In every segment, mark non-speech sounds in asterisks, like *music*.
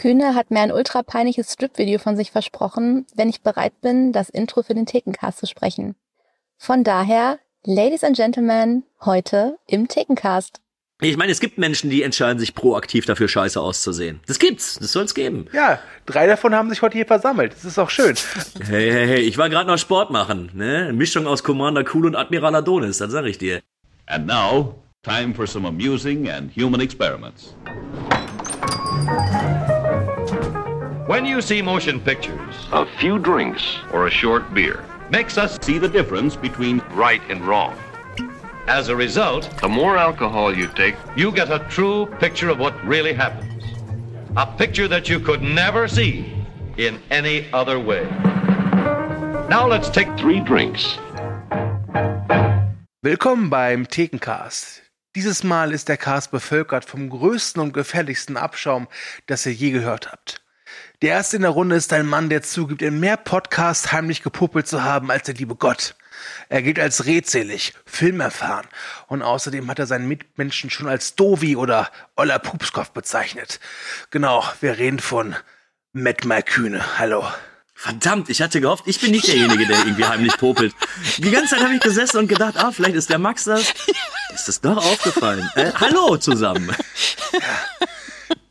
Kühne hat mir ein ultra peinliches Strip-Video von sich versprochen, wenn ich bereit bin, das Intro für den Thekencast zu sprechen. Von daher, Ladies and Gentlemen, heute im Thekencast. Ich meine, es gibt Menschen, die entscheiden sich proaktiv dafür, scheiße auszusehen. Das gibt's, das soll's geben. Ja, drei davon haben sich heute hier versammelt. Das ist auch schön. Hey, hey, hey, ich war gerade noch Sport machen, ne? Eine Mischung aus Commander Cool und Admiral Adonis, das sag ich dir. And now, time for some amusing and human experiments. When you see motion pictures, A few drinks or a short beer, Makes us see the difference between right and wrong. As a result, The more alcohol you take, you get a true picture of what really happens. A picture that you could never see in any other way. Now let's take three drinks. Willkommen beim Thekencast. Dieses Mal ist der Cast bevölkert vom größten und gefährlichsten Abschaum, das ihr je gehört habt. Der erste in der Runde ist ein Mann, der zugibt, in mehr Podcasts heimlich gepuppelt zu haben als der liebe Gott. Er gilt als redselig, filmerfahren und außerdem hat er seinen Mitmenschen schon als Dovi oder Oller Pupskopf bezeichnet. Genau, wir reden von Matt Malkühne. Hallo. Verdammt, ich hatte gehofft, ich bin nicht derjenige, der irgendwie heimlich popelt. Die ganze Zeit habe ich gesessen und gedacht, ah, vielleicht ist der Max das. Ist das doch aufgefallen. Äh, hallo zusammen. *laughs*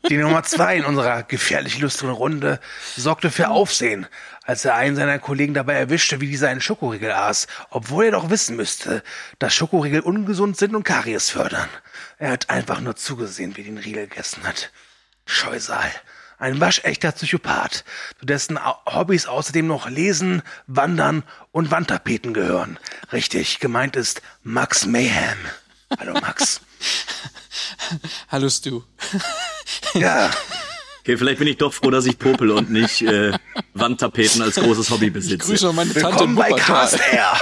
Die Nummer zwei in unserer gefährlich lustren Runde sorgte für Aufsehen, als er einen seiner Kollegen dabei erwischte, wie dieser einen Schokoriegel aß, obwohl er doch wissen müsste, dass Schokoriegel ungesund sind und Karies fördern. Er hat einfach nur zugesehen, wie den Riegel gegessen hat. Scheusal. Ein waschechter Psychopath, zu dessen Hobbys außerdem noch Lesen, Wandern und Wandtapeten gehören. Richtig, gemeint ist Max Mayhem. Hallo Max. *laughs* Hallo Stu. Ja, Okay, vielleicht bin ich doch froh, dass ich popel und nicht äh, Wandtapeten als großes Hobby Ich besitze. grüße auch meine Tante Willkommen bei Air.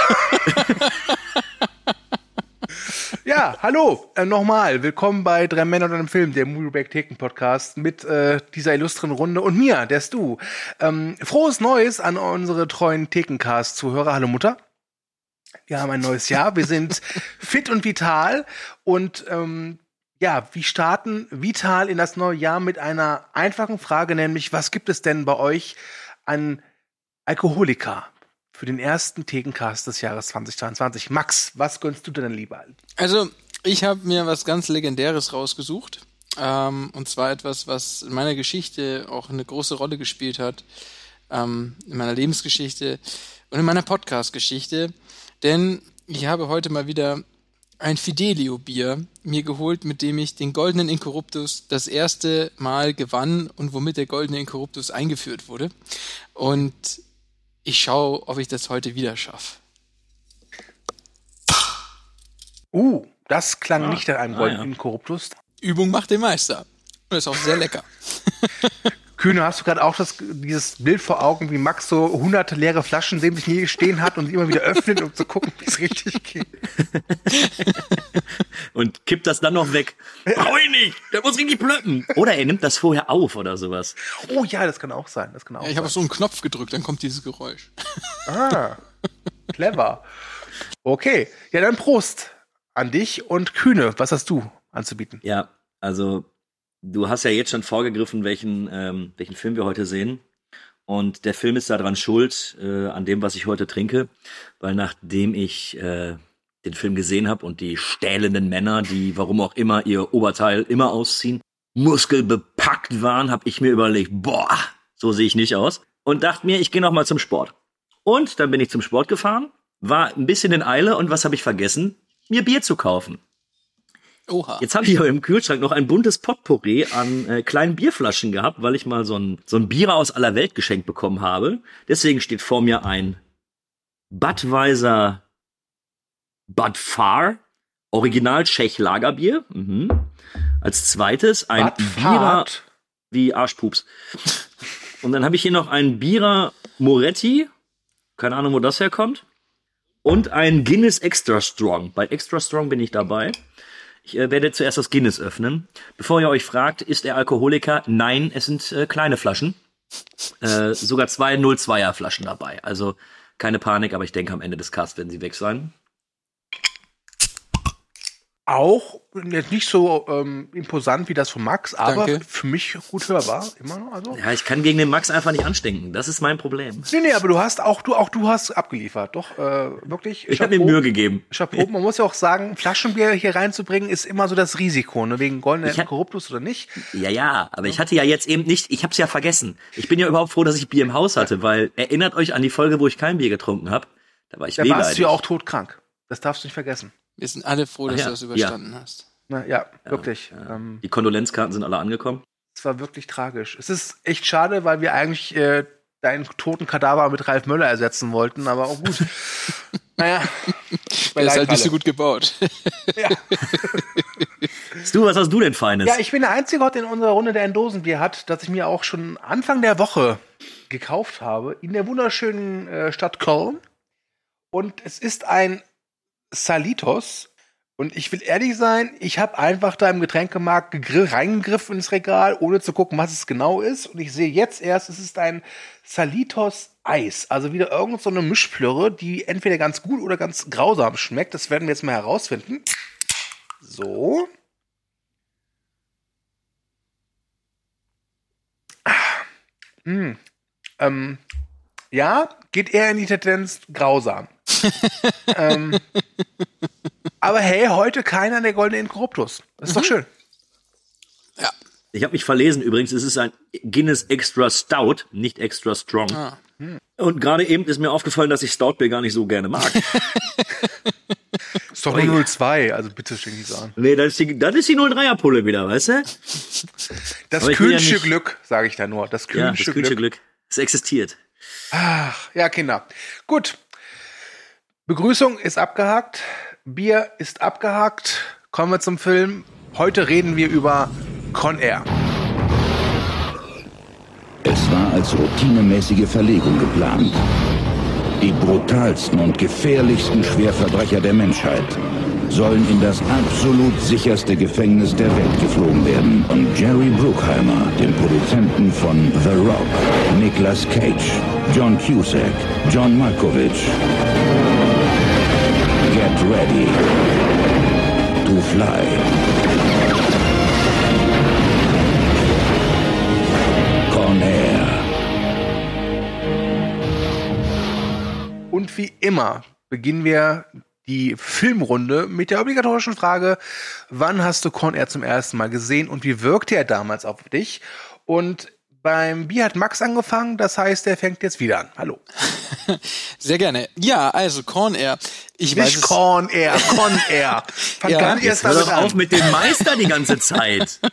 *laughs* ja, hallo, äh, nochmal. Willkommen bei Drei Männer und einem Film, der Movieback Theken Podcast mit äh, dieser illustren Runde und mir, der Stu. Ähm, frohes Neues an unsere treuen Thekencast-Zuhörer. Hallo Mutter. Wir haben ein neues Jahr. Wir sind *laughs* fit und vital und ähm, ja, wir starten vital in das neue Jahr mit einer einfachen Frage, nämlich was gibt es denn bei euch an Alkoholiker für den ersten Thekencast des Jahres 2022. Max, was gönnst du denn lieber? Also, ich habe mir was ganz Legendäres rausgesucht. Ähm, und zwar etwas, was in meiner Geschichte auch eine große Rolle gespielt hat. Ähm, in meiner Lebensgeschichte und in meiner Podcast-Geschichte. Denn ich habe heute mal wieder ein Fidelio-Bier mir geholt, mit dem ich den goldenen Inkorruptus das erste Mal gewann und womit der goldene Inkorruptus eingeführt wurde. Und ich schaue, ob ich das heute wieder schaffe. Uh, das klang nicht nach einem ah, goldenen ja. Korruptus. Übung macht den Meister. Und ist auch sehr lecker. *laughs* Kühne, hast du gerade auch das, dieses Bild vor Augen, wie Max so hunderte leere Flaschen neben sich nie stehen hat und sie immer wieder öffnet, um zu gucken, wie es richtig geht? *laughs* Und kippt das dann noch weg. Brauch ich nicht, der muss richtig plöppen. Oder er nimmt das vorher auf oder sowas. Oh ja, das kann auch sein. Das kann auch Ja, ich habe auf so einen Knopf gedrückt, dann kommt dieses Geräusch. Ah, clever. Okay, ja dann Prost an dich und Kühne. Was hast du anzubieten? Ja, also du hast ja jetzt schon vorgegriffen, welchen, ähm, welchen Film wir heute sehen. Und der Film ist daran schuld, äh, an dem, was ich heute trinke, weil nachdem ich äh, den Film gesehen habe und die stählenden Männer, die warum auch immer ihr Oberteil immer ausziehen, muskelbepackt waren, habe ich mir überlegt, boah, so sehe ich nicht aus. Und dachte mir, ich gehe noch mal zum Sport. Und dann bin ich zum Sport gefahren, war ein bisschen in Eile und was habe ich vergessen? Mir Bier zu kaufen. Oha. Jetzt habe ich hier im Kühlschrank noch ein buntes Potpourri an äh, kleinen Bierflaschen gehabt, weil ich mal so ein, so ein Bier aus aller Welt geschenkt bekommen habe. Deswegen steht vor mir ein Budweiser Bud Far, Original Tschech Lagerbier. Mhm. Als zweites ein Bierer wie Arschpups. Und dann habe ich hier noch einen Bierer Moretti. Keine Ahnung, wo das herkommt. Und ein Guinness Extra Strong. Bei Extra Strong bin ich dabei. Ich äh, werde zuerst das Guinness öffnen. Bevor ihr euch fragt, ist er Alkoholiker? Nein, es sind äh, kleine Flaschen. Äh, sogar zwei 02er Flaschen dabei. Also keine Panik, aber ich denke am Ende des Casts werden sie weg sein. Auch jetzt nicht so ähm, imposant wie das von Max, aber Danke. für mich gut hörbar. Immer noch. Also. Ja, ich kann gegen den Max einfach nicht anstinken. Das ist mein Problem. Nee, nee, aber du hast auch, du auch du hast abgeliefert. Doch, äh, wirklich. Ich habe mir. Mühe gegeben. Chapeau. Man muss ja auch sagen, Flaschenbier hier reinzubringen, ist immer so das Risiko, ne? wegen goldenen Ich hab- Korruptus oder nicht. Ja, ja, aber ich hatte ja jetzt eben nicht, ich hab's ja vergessen. Ich bin ja überhaupt froh, dass ich Bier im Haus hatte, weil erinnert euch an die Folge, wo ich kein Bier getrunken habe. Da war ich Da warst wehleidig. du ja auch todkrank. Das darfst du nicht vergessen. Wir sind alle froh, dass ja, du das überstanden hast. Na, ja, wirklich. Ähm, Die Kondolenzkarten sind alle angekommen. es war wirklich tragisch. Es ist echt schade, weil wir eigentlich äh, deinen toten Kadaver mit Ralf Möller ersetzen wollten, aber auch gut. *laughs* naja. Der ist halt nicht so gut gebaut. Ja. *laughs* Du, was hast du denn Feines? ja, ich bin der Einzige heute in unserer Runde, der ein Dosenbier hat, das ich mir auch schon Anfang der Woche gekauft habe, in der wunderschönen äh, Stadt Köln. Und es ist ein Salitos. Und ich will ehrlich sein, ich habe einfach da im Getränkemarkt reingegriffen ins Regal, ohne zu gucken, was es genau ist. Und ich sehe jetzt erst, es ist ein Salitos Eis. Also wieder irgend so eine Mischplörre, die entweder ganz gut oder ganz grausam schmeckt. Das werden wir jetzt mal herausfinden. So. Ah. Hm. Ähm, ja, geht eher in die Tendenz grausam. *laughs* ähm, aber hey, heute keiner der goldene Inkorruptus. Das ist doch schön. Ja. Ich habe mich verlesen übrigens, es ist ein Guinness Extra Stout, nicht Extra Strong. Ah. Und gerade eben ist mir aufgefallen, dass ich Stoutbier gar nicht so gerne mag. Ist doch nur 02, also bitte schenk nicht so an. nee, das ist die, das ist die 03er Pulle wieder, weißt du? Das will ja Glück, sage ich da nur. Das Ja, das Glück. Glück. Es existiert. Ach, ja, Kinder. Gut. Begrüßung ist abgehakt. Bier ist abgehakt. Kommen wir zum Film. Heute reden wir über Con Air. Es war als routinemäßige Verlegung geplant. Die brutalsten und gefährlichsten Schwerverbrecher der Menschheit sollen in das absolut sicherste Gefängnis der Welt geflogen werden. Und Jerry Bruckheimer, dem Produzenten von The Rock, Nicolas Cage, John Cusack, John Malkovich. Get ready to fly. Con Air. Und wie immer beginnen wir die Filmrunde mit der obligatorischen Frage, wann hast du Con Air zum ersten Mal gesehen und wie wirkte er damals auf dich? Und beim Bier hat Max angefangen, das heißt, er fängt jetzt wieder an. Hallo. *laughs* Sehr gerne. Ja, also Corn Air. Ich weiß Nicht es, Con Air, Con Air. *laughs* Fang Ja, gar nicht erst damit auf mit dem Meister die ganze Zeit. *laughs*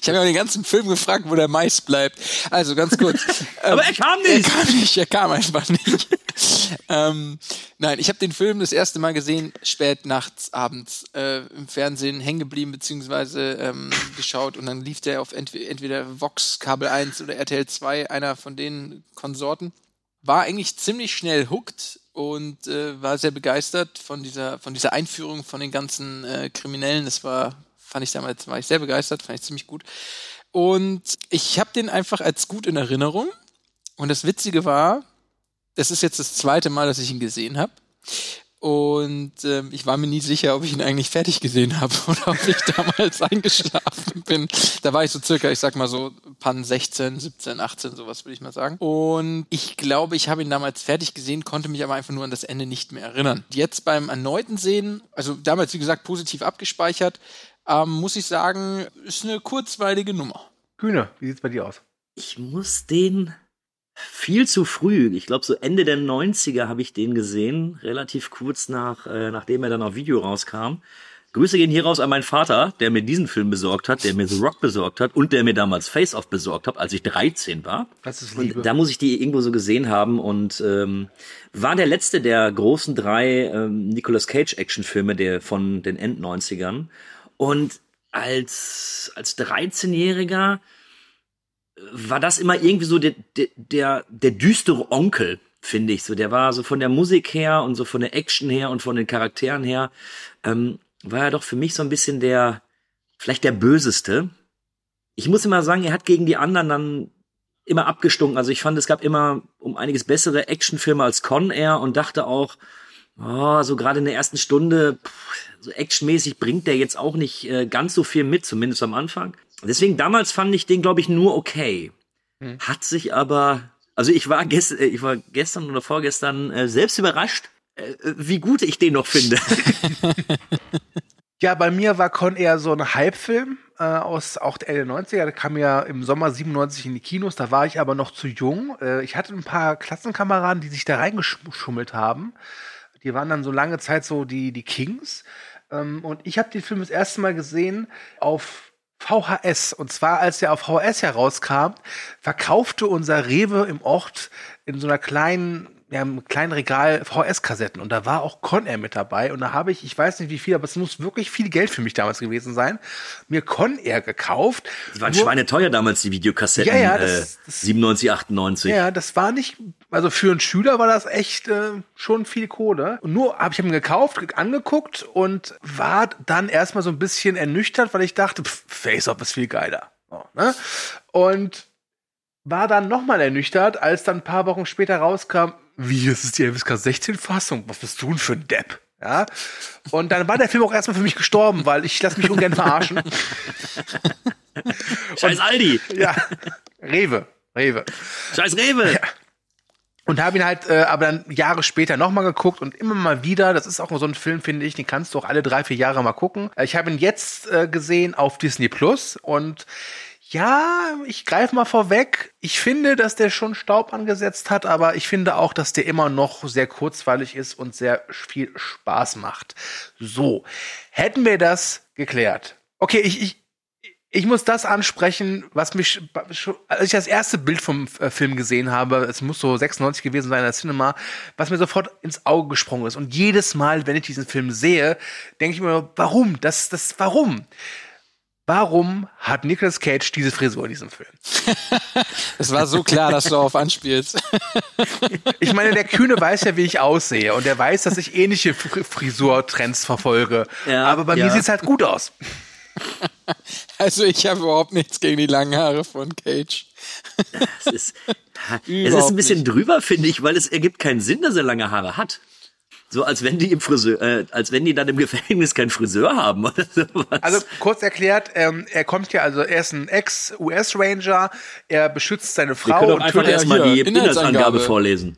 ich habe ja den ganzen Film gefragt, wo der Mais bleibt. Also ganz kurz. Ähm, *laughs* Aber er kam Er nicht. kam nicht, er kam einfach nicht. *laughs* ähm, nein, ich habe den Film das erste Mal gesehen, spät nachts, abends, äh, im Fernsehen hängen geblieben, beziehungsweise ähm, geschaut und dann lief der auf entweder, entweder Vox, Kabel 1 oder RTL 2, einer von den Konsorten. War eigentlich ziemlich schnell hooked und äh, war sehr begeistert von dieser, von dieser Einführung von den ganzen äh, Kriminellen. Das war, fand ich damals, war ich sehr begeistert, fand ich ziemlich gut. Und ich habe den einfach als gut in Erinnerung. Und das Witzige war, das ist jetzt das zweite Mal, dass ich ihn gesehen habe. Und ähm, ich war mir nie sicher, ob ich ihn eigentlich fertig gesehen habe *laughs* oder ob ich damals eingeschlafen bin. Da war ich so circa, ich sag mal so, Pan 16, 17, 18, sowas würde ich mal sagen. Und ich glaube, ich habe ihn damals fertig gesehen, konnte mich aber einfach nur an das Ende nicht mehr erinnern. Jetzt beim erneuten Sehen, also damals, wie gesagt, positiv abgespeichert, ähm, muss ich sagen, ist eine kurzweilige Nummer. Kühne, wie sieht's bei dir aus? Ich muss den viel zu früh, ich glaube so Ende der 90er habe ich den gesehen, relativ kurz nach, äh, nachdem er dann auf Video rauskam. Grüße gehen hier raus an meinen Vater, der mir diesen Film besorgt hat, der mir The Rock besorgt hat und der mir damals Face Off besorgt hat, als ich 13 war. Das ist Liebe. Da muss ich die irgendwo so gesehen haben und ähm, war der letzte der großen drei ähm, Nicolas Cage Actionfilme der von den End-90ern. Und als, als 13-Jähriger war das immer irgendwie so der, der, der, der düstere Onkel, finde ich so. Der war so von der Musik her und so von der Action her und von den Charakteren her, ähm, war er doch für mich so ein bisschen der, vielleicht der Böseste. Ich muss immer sagen, er hat gegen die anderen dann immer abgestunken. Also ich fand, es gab immer um einiges bessere Actionfilme als Con Air und dachte auch, oh, so gerade in der ersten Stunde, pff, so actionmäßig bringt der jetzt auch nicht äh, ganz so viel mit, zumindest am Anfang. Deswegen damals fand ich den, glaube ich, nur okay. Hm. Hat sich aber, also ich war, gest, äh, ich war gestern oder vorgestern äh, selbst überrascht, äh, wie gut ich den noch finde. *laughs* Ja, bei mir war Con eher so ein Hype-Film äh, aus auch der Ende 90er. Der kam ja im Sommer 97 in die Kinos, da war ich aber noch zu jung. Äh, ich hatte ein paar Klassenkameraden, die sich da reingeschummelt haben. Die waren dann so lange Zeit so die, die Kings. Ähm, und ich habe den Film das erste Mal gesehen auf VHS. Und zwar, als er auf VHS herauskam, verkaufte unser Rewe im Ort in so einer kleinen wir haben ein kleines Regal VHS-Kassetten und da war auch Con Air mit dabei und da habe ich, ich weiß nicht wie viel, aber es muss wirklich viel Geld für mich damals gewesen sein, mir Con Air gekauft. Die waren Nur- schweineteuer damals, die Videokassetten. Ja, ja, äh, das- das- 97, 98. Ja, das war nicht, also für einen Schüler war das echt äh, schon viel Kohle. Und nur habe ich ihn gekauft, angeguckt und war dann erstmal so ein bisschen ernüchtert, weil ich dachte, Face-Off ist viel geiler. So, ne? Und war dann nochmal ernüchtert, als dann ein paar Wochen später rauskam, wie, es ist die FSK 16 Fassung, was bist du denn für ein Depp? Ja. Und dann war der Film auch erstmal für mich gestorben, weil ich lasse mich ungern verarschen. *laughs* Scheiß Aldi. ja. Rewe. Rewe. Scheiß Rewe. Und habe ihn halt äh, aber dann Jahre später nochmal geguckt und immer mal wieder, das ist auch so ein Film, finde ich, den kannst du auch alle drei, vier Jahre mal gucken. Äh, Ich habe ihn jetzt äh, gesehen auf Disney Plus und ja, ich greife mal vorweg. Ich finde, dass der schon Staub angesetzt hat, aber ich finde auch, dass der immer noch sehr kurzweilig ist und sehr viel Spaß macht. So, hätten wir das geklärt. Okay, ich, ich, ich muss das ansprechen, was mich, als ich das erste Bild vom äh, Film gesehen habe, es muss so 96 gewesen sein in der Cinema, was mir sofort ins Auge gesprungen ist. Und jedes Mal, wenn ich diesen Film sehe, denke ich mir, warum? Das, das, warum? Warum hat Nicolas Cage diese Frisur in diesem Film? *laughs* Es war so klar, dass du darauf anspielst. Ich meine, der Kühne weiß ja, wie ich aussehe und er weiß, dass ich ähnliche Fr- Frisurtrends verfolge. Ja, Aber bei ja. mir sieht's halt gut aus. *laughs* Also ich habe überhaupt nichts gegen die langen Haare von Cage. Es ist, *laughs* es ist ein bisschen drüber, finde ich, weil es ergibt keinen Sinn, dass er lange Haare hat. So als wenn die im Friseur, äh, als wenn die dann im Gefängnis keinen Friseur haben oder sowas. Also kurz erklärt, ähm, er kommt ja, also er ist ein Ex-US-Ranger, er beschützt seine wir Frau und einfach erstmal hier, die Inhaltsangabe. Vorlesen.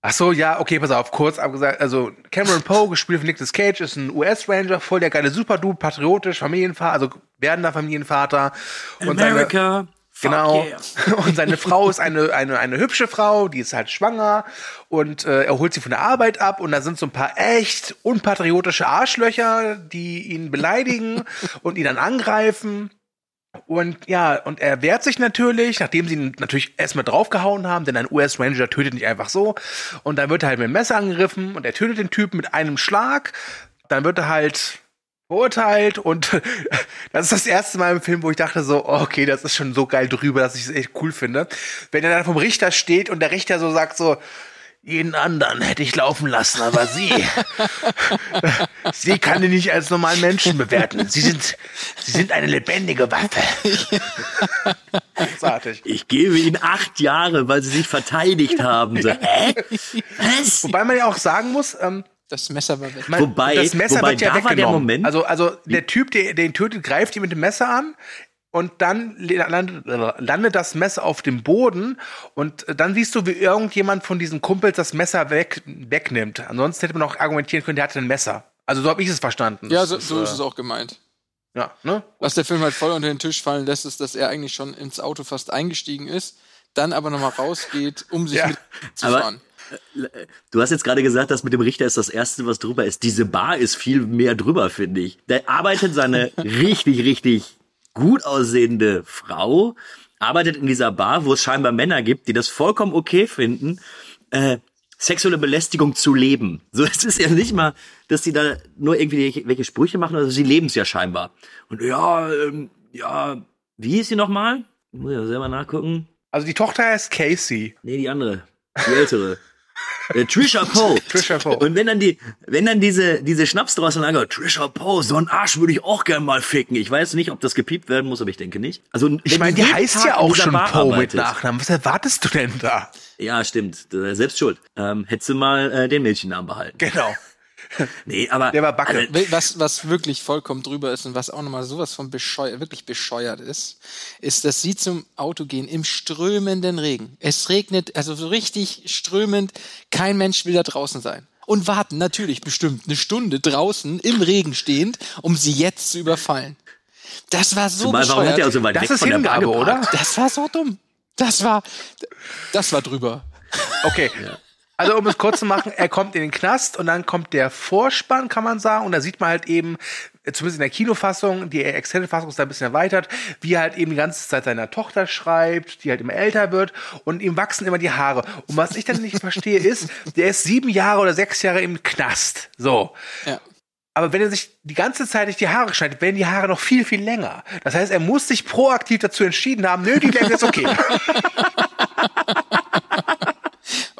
Ach so, ja, okay, pass auf, kurz abgesagt. Also Cameron Poe, gespielt von Nicolas Cage, ist ein US-Ranger, voll der geile Superdude, patriotisch, Familienvater, also werdender Familienvater. Und seine, America, Genau. yeah. *laughs* Und seine Frau ist eine, eine, eine hübsche Frau, die ist halt schwanger und äh, er holt sie von der Arbeit ab und da sind so ein paar echt unpatriotische Arschlöcher, die ihn beleidigen *laughs* und ihn dann angreifen. Und ja, und er wehrt sich natürlich, nachdem sie ihn natürlich erstmal draufgehauen haben, denn ein US-Ranger tötet nicht einfach so. Und dann wird er halt mit dem Messer angegriffen und er tötet den Typen mit einem Schlag. Dann wird er halt verurteilt und *laughs* das ist das erste Mal im Film, wo ich dachte so, oh, okay, das ist schon so geil drüber, dass ich es echt cool finde. Wenn er dann vom Richter steht und der Richter so sagt so, jeden anderen hätte ich laufen lassen, aber sie, *laughs* sie kann ihn nicht als normalen Menschen bewerten. Sie sind, sie sind eine lebendige Waffe. *laughs* Großartig. Ich gebe ihnen acht Jahre, weil sie sich verteidigt haben. So, hä? Was? Wobei man ja auch sagen muss, ähm, Das Messer war weg. Man, Wobei- das Messer wobei wird ja da war der weggenommen. Moment- also, also der Typ, der den tötet, greift ihn mit dem Messer an und dann landet, landet das Messer auf dem Boden und dann siehst du, wie irgendjemand von diesen Kumpels das Messer weg, wegnimmt. Ansonsten hätte man auch argumentieren können, der hatte ein Messer. Also so habe ich es verstanden. Ja, so, so äh, ist es auch gemeint. Ja, ne? Was der Film halt voll unter den Tisch fallen lässt, ist, dass er eigentlich schon ins Auto fast eingestiegen ist, dann aber nochmal rausgeht, um sich Ja. mitzufahren. Du hast jetzt gerade gesagt, das mit dem Richter ist das Erste, was drüber ist. Diese Bar ist viel mehr drüber, finde ich. Da arbeitet seine *laughs* richtig, richtig gut aussehende Frau, arbeitet in dieser Bar, wo es scheinbar Männer gibt, die das vollkommen okay finden, äh, sexuelle Belästigung zu leben. So, es ist ja nicht mal, dass die da nur irgendwie welche- Sprüche machen, also sie leben es ja scheinbar. Und ja, ähm, ja, wie hieß sie nochmal? Muss ich ja selber nachgucken. Also die Tochter heißt Casey. Nee, die andere. Die ältere. *laughs* Äh, Trisha Poe. *laughs* Trisha Poe. Und wenn dann die, wenn dann diese, diese Schnapsdrossel angeht, Trisha Poe, so ein Arsch würde ich auch gern mal ficken. Ich weiß nicht, ob das gepiept werden muss, aber ich denke nicht. Also, Ich meine, die heißt Tag ja auch schon Bar Poe mit Nachnamen. Was erwartest du denn da? Ja, stimmt. Äh, Selbst schuld. Ähm, hättest du mal äh, den Mädchennamen behalten. Genau. *laughs* *laughs* Nee, aber. Der war Backe. Also, Was, was wirklich vollkommen drüber ist und was auch nochmal sowas von bescheuert, wirklich bescheuert ist, ist, dass sie zum Auto gehen im strömenden Regen. Es regnet, also so richtig strömend, kein Mensch will da draußen sein. Und warten natürlich bestimmt eine Stunde draußen im Regen stehend, um sie jetzt zu überfallen. Das war so zumal, warum bescheuert. hat der auch so weit Das weg ist von der Bar Hingabe, oder? das war so dumm. Das war, das war drüber. Okay. Also um es kurz zu machen, er kommt in den Knast und dann kommt der Vorspann, kann man sagen, und da sieht man halt eben, zumindest in der Kinofassung, die Extended-Fassung ist da ein bisschen erweitert, wie er halt eben die ganze Zeit seiner Tochter schreibt, die halt immer älter wird und ihm wachsen immer die Haare. Und was ich dann nicht verstehe ist, der ist sieben Jahre oder sechs Jahre im Knast. So. Ja. Aber wenn er sich die ganze Zeit nicht die Haare schneidet, werden die Haare noch viel, viel länger. Das heißt, er muss sich proaktiv dazu entschieden haben, nö, die Länge ist okay. *laughs*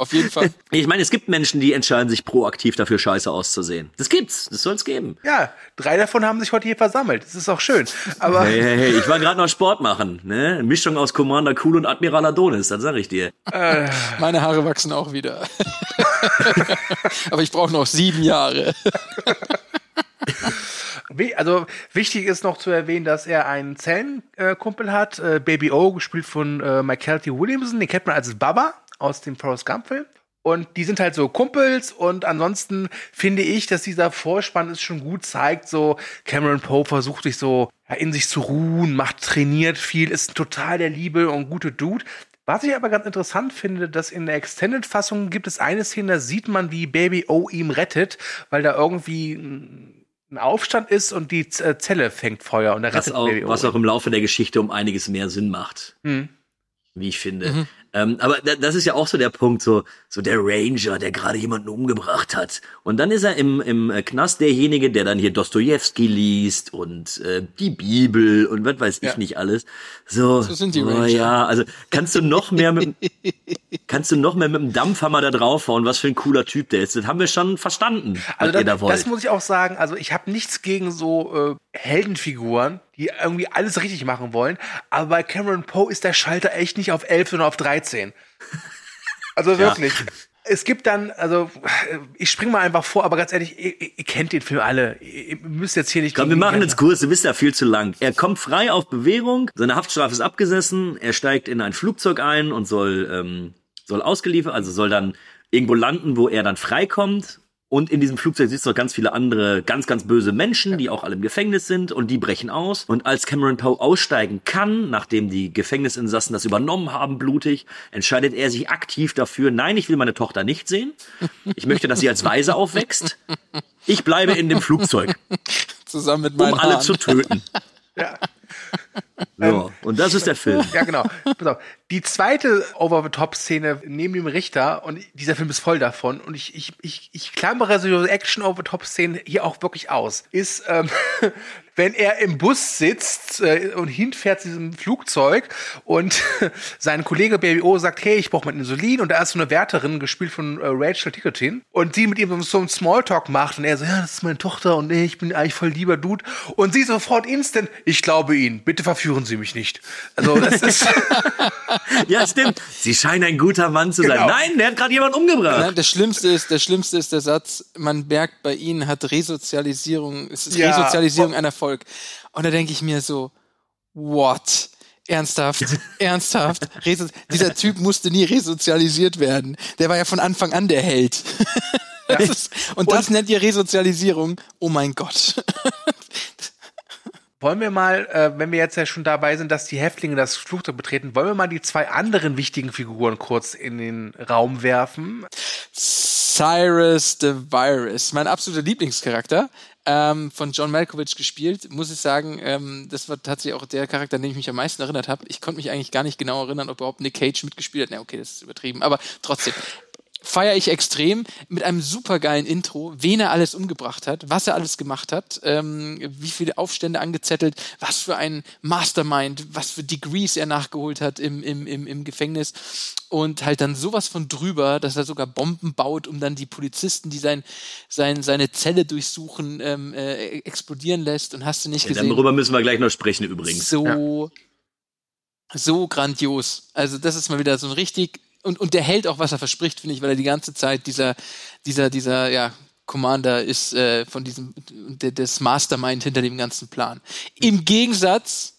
Auf jeden Fall. *laughs* Ich meine, es gibt Menschen, die entscheiden sich proaktiv dafür, scheiße auszusehen. Das gibt's. Das soll's geben. Ja, drei davon haben sich heute hier versammelt. Das ist auch schön. Aber Hey, hey, hey, ich war gerade noch Sport machen. Ne? Eine Mischung aus Commander Cool und Admiral Adonis, das sag ich dir. Meine Haare wachsen auch wieder. *laughs* Aber ich brauche noch sieben Jahre. *laughs* also wichtig ist noch zu erwähnen, dass er einen Zellenkumpel hat, äh, Baby O, gespielt von äh, Michael T. Williamson. Den kennt man als Baba aus dem Forrest Gump-Film. Und die sind halt so Kumpels und ansonsten finde ich, dass dieser Vorspann es schon gut zeigt, so Cameron Poe versucht sich so ja, in sich zu ruhen, macht, trainiert viel, ist total der liebe und gute Dude. Was ich aber ganz interessant finde, dass in der Extended-Fassung gibt es eine Szene, da sieht man, wie Baby O ihm rettet, weil da irgendwie ein Aufstand ist und die äh, Zelle fängt Feuer und da Was rettet auch, Baby O. was auch im Laufe der Geschichte um einiges mehr Sinn macht. Hm. Wie ich finde. Ähm, aber da, das ist ja auch so der Punkt, so, so der Ranger, der gerade jemanden umgebracht hat. Und dann ist er im, im Knast derjenige, der dann hier Dostojewski liest und äh, die Bibel und was weiß ich Ja. nicht alles. So, So sind die oh, Ranger. ja, also kannst du noch mehr mit, *laughs* kannst du noch mehr mit dem Dampfhammer da draufhauen, was für ein cooler Typ der ist. Das haben wir schon verstanden, Also das, da das muss ich auch sagen, also ich habe nichts gegen so äh, Heldenfiguren, die irgendwie alles richtig machen wollen, aber bei Cameron Poe ist der Schalter echt nicht auf 11, sondern auf 13. Also wirklich. Es gibt dann, also ich spring mal einfach vor, aber ganz ehrlich, ihr, ihr kennt den Film alle. Ihr, müsst jetzt hier nicht. Komm, wir machen jetzt kurz, du bist ja viel zu lang. Er kommt frei auf Bewährung, seine Haftstrafe ist abgesessen, er steigt in ein Flugzeug ein und soll, ähm, soll ausgeliefert, also soll dann irgendwo landen, wo er dann freikommt. Und in diesem Flugzeug siehst du noch ganz viele andere, ganz, ganz böse Menschen, die auch alle im Gefängnis sind und die brechen aus. Und als Cameron Poe aussteigen kann, nachdem die Gefängnisinsassen das übernommen haben, blutig, entscheidet er sich aktiv dafür, nein, ich will meine Tochter nicht sehen. Ich möchte, dass sie als Waise aufwächst. Ich bleibe in dem Flugzeug *laughs* Zusammen mit meinen um alle Haaren. zu töten. Ja. So, und das ist der Film. *laughs* Ja, genau. Pass auf. Die zweite Over-the-Top-Szene neben dem Richter, und dieser Film ist voll davon, und ich, ich, ich, ich klammere so Action-Over-the-Top-Szenen hier auch wirklich aus, ist, ähm, wenn er im Bus sitzt äh, und hinfährt zu diesem Flugzeug und *laughs* sein Kollege Baby O sagt, hey, ich brauche mal Insulin, und da ist so eine Wärterin, gespielt von äh, Rachel Ticketin, und sie mit ihm so einen Smalltalk macht, und er so, ja, das ist meine Tochter, und ich bin eigentlich voll lieber Dude, und sie sofort instant, ich glaube Ihnen, bitte verführen Sie mich nicht. Also, das ist... *laughs* Ja, stimmt. Sie scheinen ein guter Mann zu sein. Genau. Nein, der hat gerade jemanden umgebracht. Nein, das Schlimmste ist, das Schlimmste ist der Satz, man merkt bei ihnen hat Resozialisierung, es ist Ja. Resozialisierung ein Erfolg. Und da denke ich mir so, what? Ernsthaft, *laughs* ernsthaft. Reso dieser Typ musste nie resozialisiert werden. Der war ja von Anfang an der Held. *laughs* Das ist, und das nennt ihr Resozialisierung? Oh mein Gott. *laughs* Wollen wir mal, äh, wenn wir jetzt ja schon dabei sind, dass die Häftlinge das Flugzeug betreten, wollen wir mal die zwei anderen wichtigen Figuren kurz in den Raum werfen? Cyrus the Virus, mein absoluter Lieblingscharakter, ähm, von John Malkovich gespielt, muss ich sagen, ähm, das war tatsächlich auch der Charakter, an den ich mich am meisten erinnert habe. Ich konnte mich eigentlich gar nicht genau erinnern, ob überhaupt Nick Cage mitgespielt hat. Na, okay, das ist übertrieben, aber trotzdem. Feiere ich extrem mit einem supergeilen Intro, wen er alles umgebracht hat, was er alles gemacht hat, ähm, wie viele Aufstände angezettelt, was für ein Mastermind, was für Degrees er nachgeholt hat im, im, im, im Gefängnis und halt dann sowas von drüber, dass er sogar Bomben baut, um dann die Polizisten, die sein, sein, seine Zelle durchsuchen, ähm, äh, explodieren lässt und hast du nicht Ja, gesehen. darüber müssen wir gleich noch sprechen übrigens. So, so grandios. Also das ist mal wieder so ein richtig und und der hält auch was er verspricht, finde ich, weil er die ganze Zeit dieser dieser dieser ja Commander ist äh, von diesem der, des Mastermind hinter dem ganzen Plan. Im Gegensatz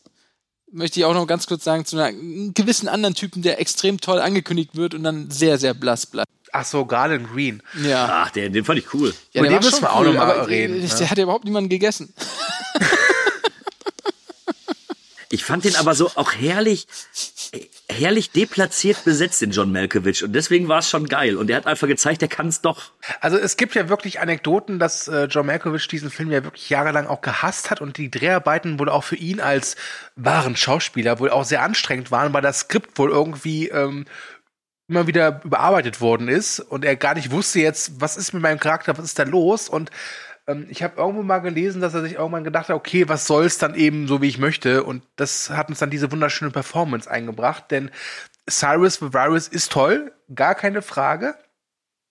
möchte ich auch noch ganz kurz sagen zu einem gewissen anderen Typen, der extrem toll angekündigt wird und dann sehr sehr blass bleibt. Ach so, Garland Green. Ja. Ach, den, den fand ich cool. Ja, Über der den war müssen schon wir auch cool, noch mal aber, reden, äh, ne? Der hat ja überhaupt niemanden gegessen. Ich fand den aber so auch herrlich, äh, herrlich deplatziert besetzt, den John Malkovich. Und deswegen war es schon geil. Und er hat einfach gezeigt, er kann es doch. Also es gibt ja wirklich Anekdoten, dass äh, John Malkovich diesen Film ja wirklich jahrelang auch gehasst hat und die Dreharbeiten wohl auch für ihn als wahren Schauspieler wohl auch sehr anstrengend waren, weil das Skript wohl irgendwie ähm, immer wieder überarbeitet worden ist und er gar nicht wusste jetzt, was ist mit meinem Charakter, was ist da los und ähm, ich habe irgendwo mal gelesen, dass er sich irgendwann gedacht hat, okay, was soll's dann eben so, wie ich möchte? Und das hat uns dann diese wunderschöne Performance eingebracht, denn Cyrus the Virus ist toll, gar keine Frage.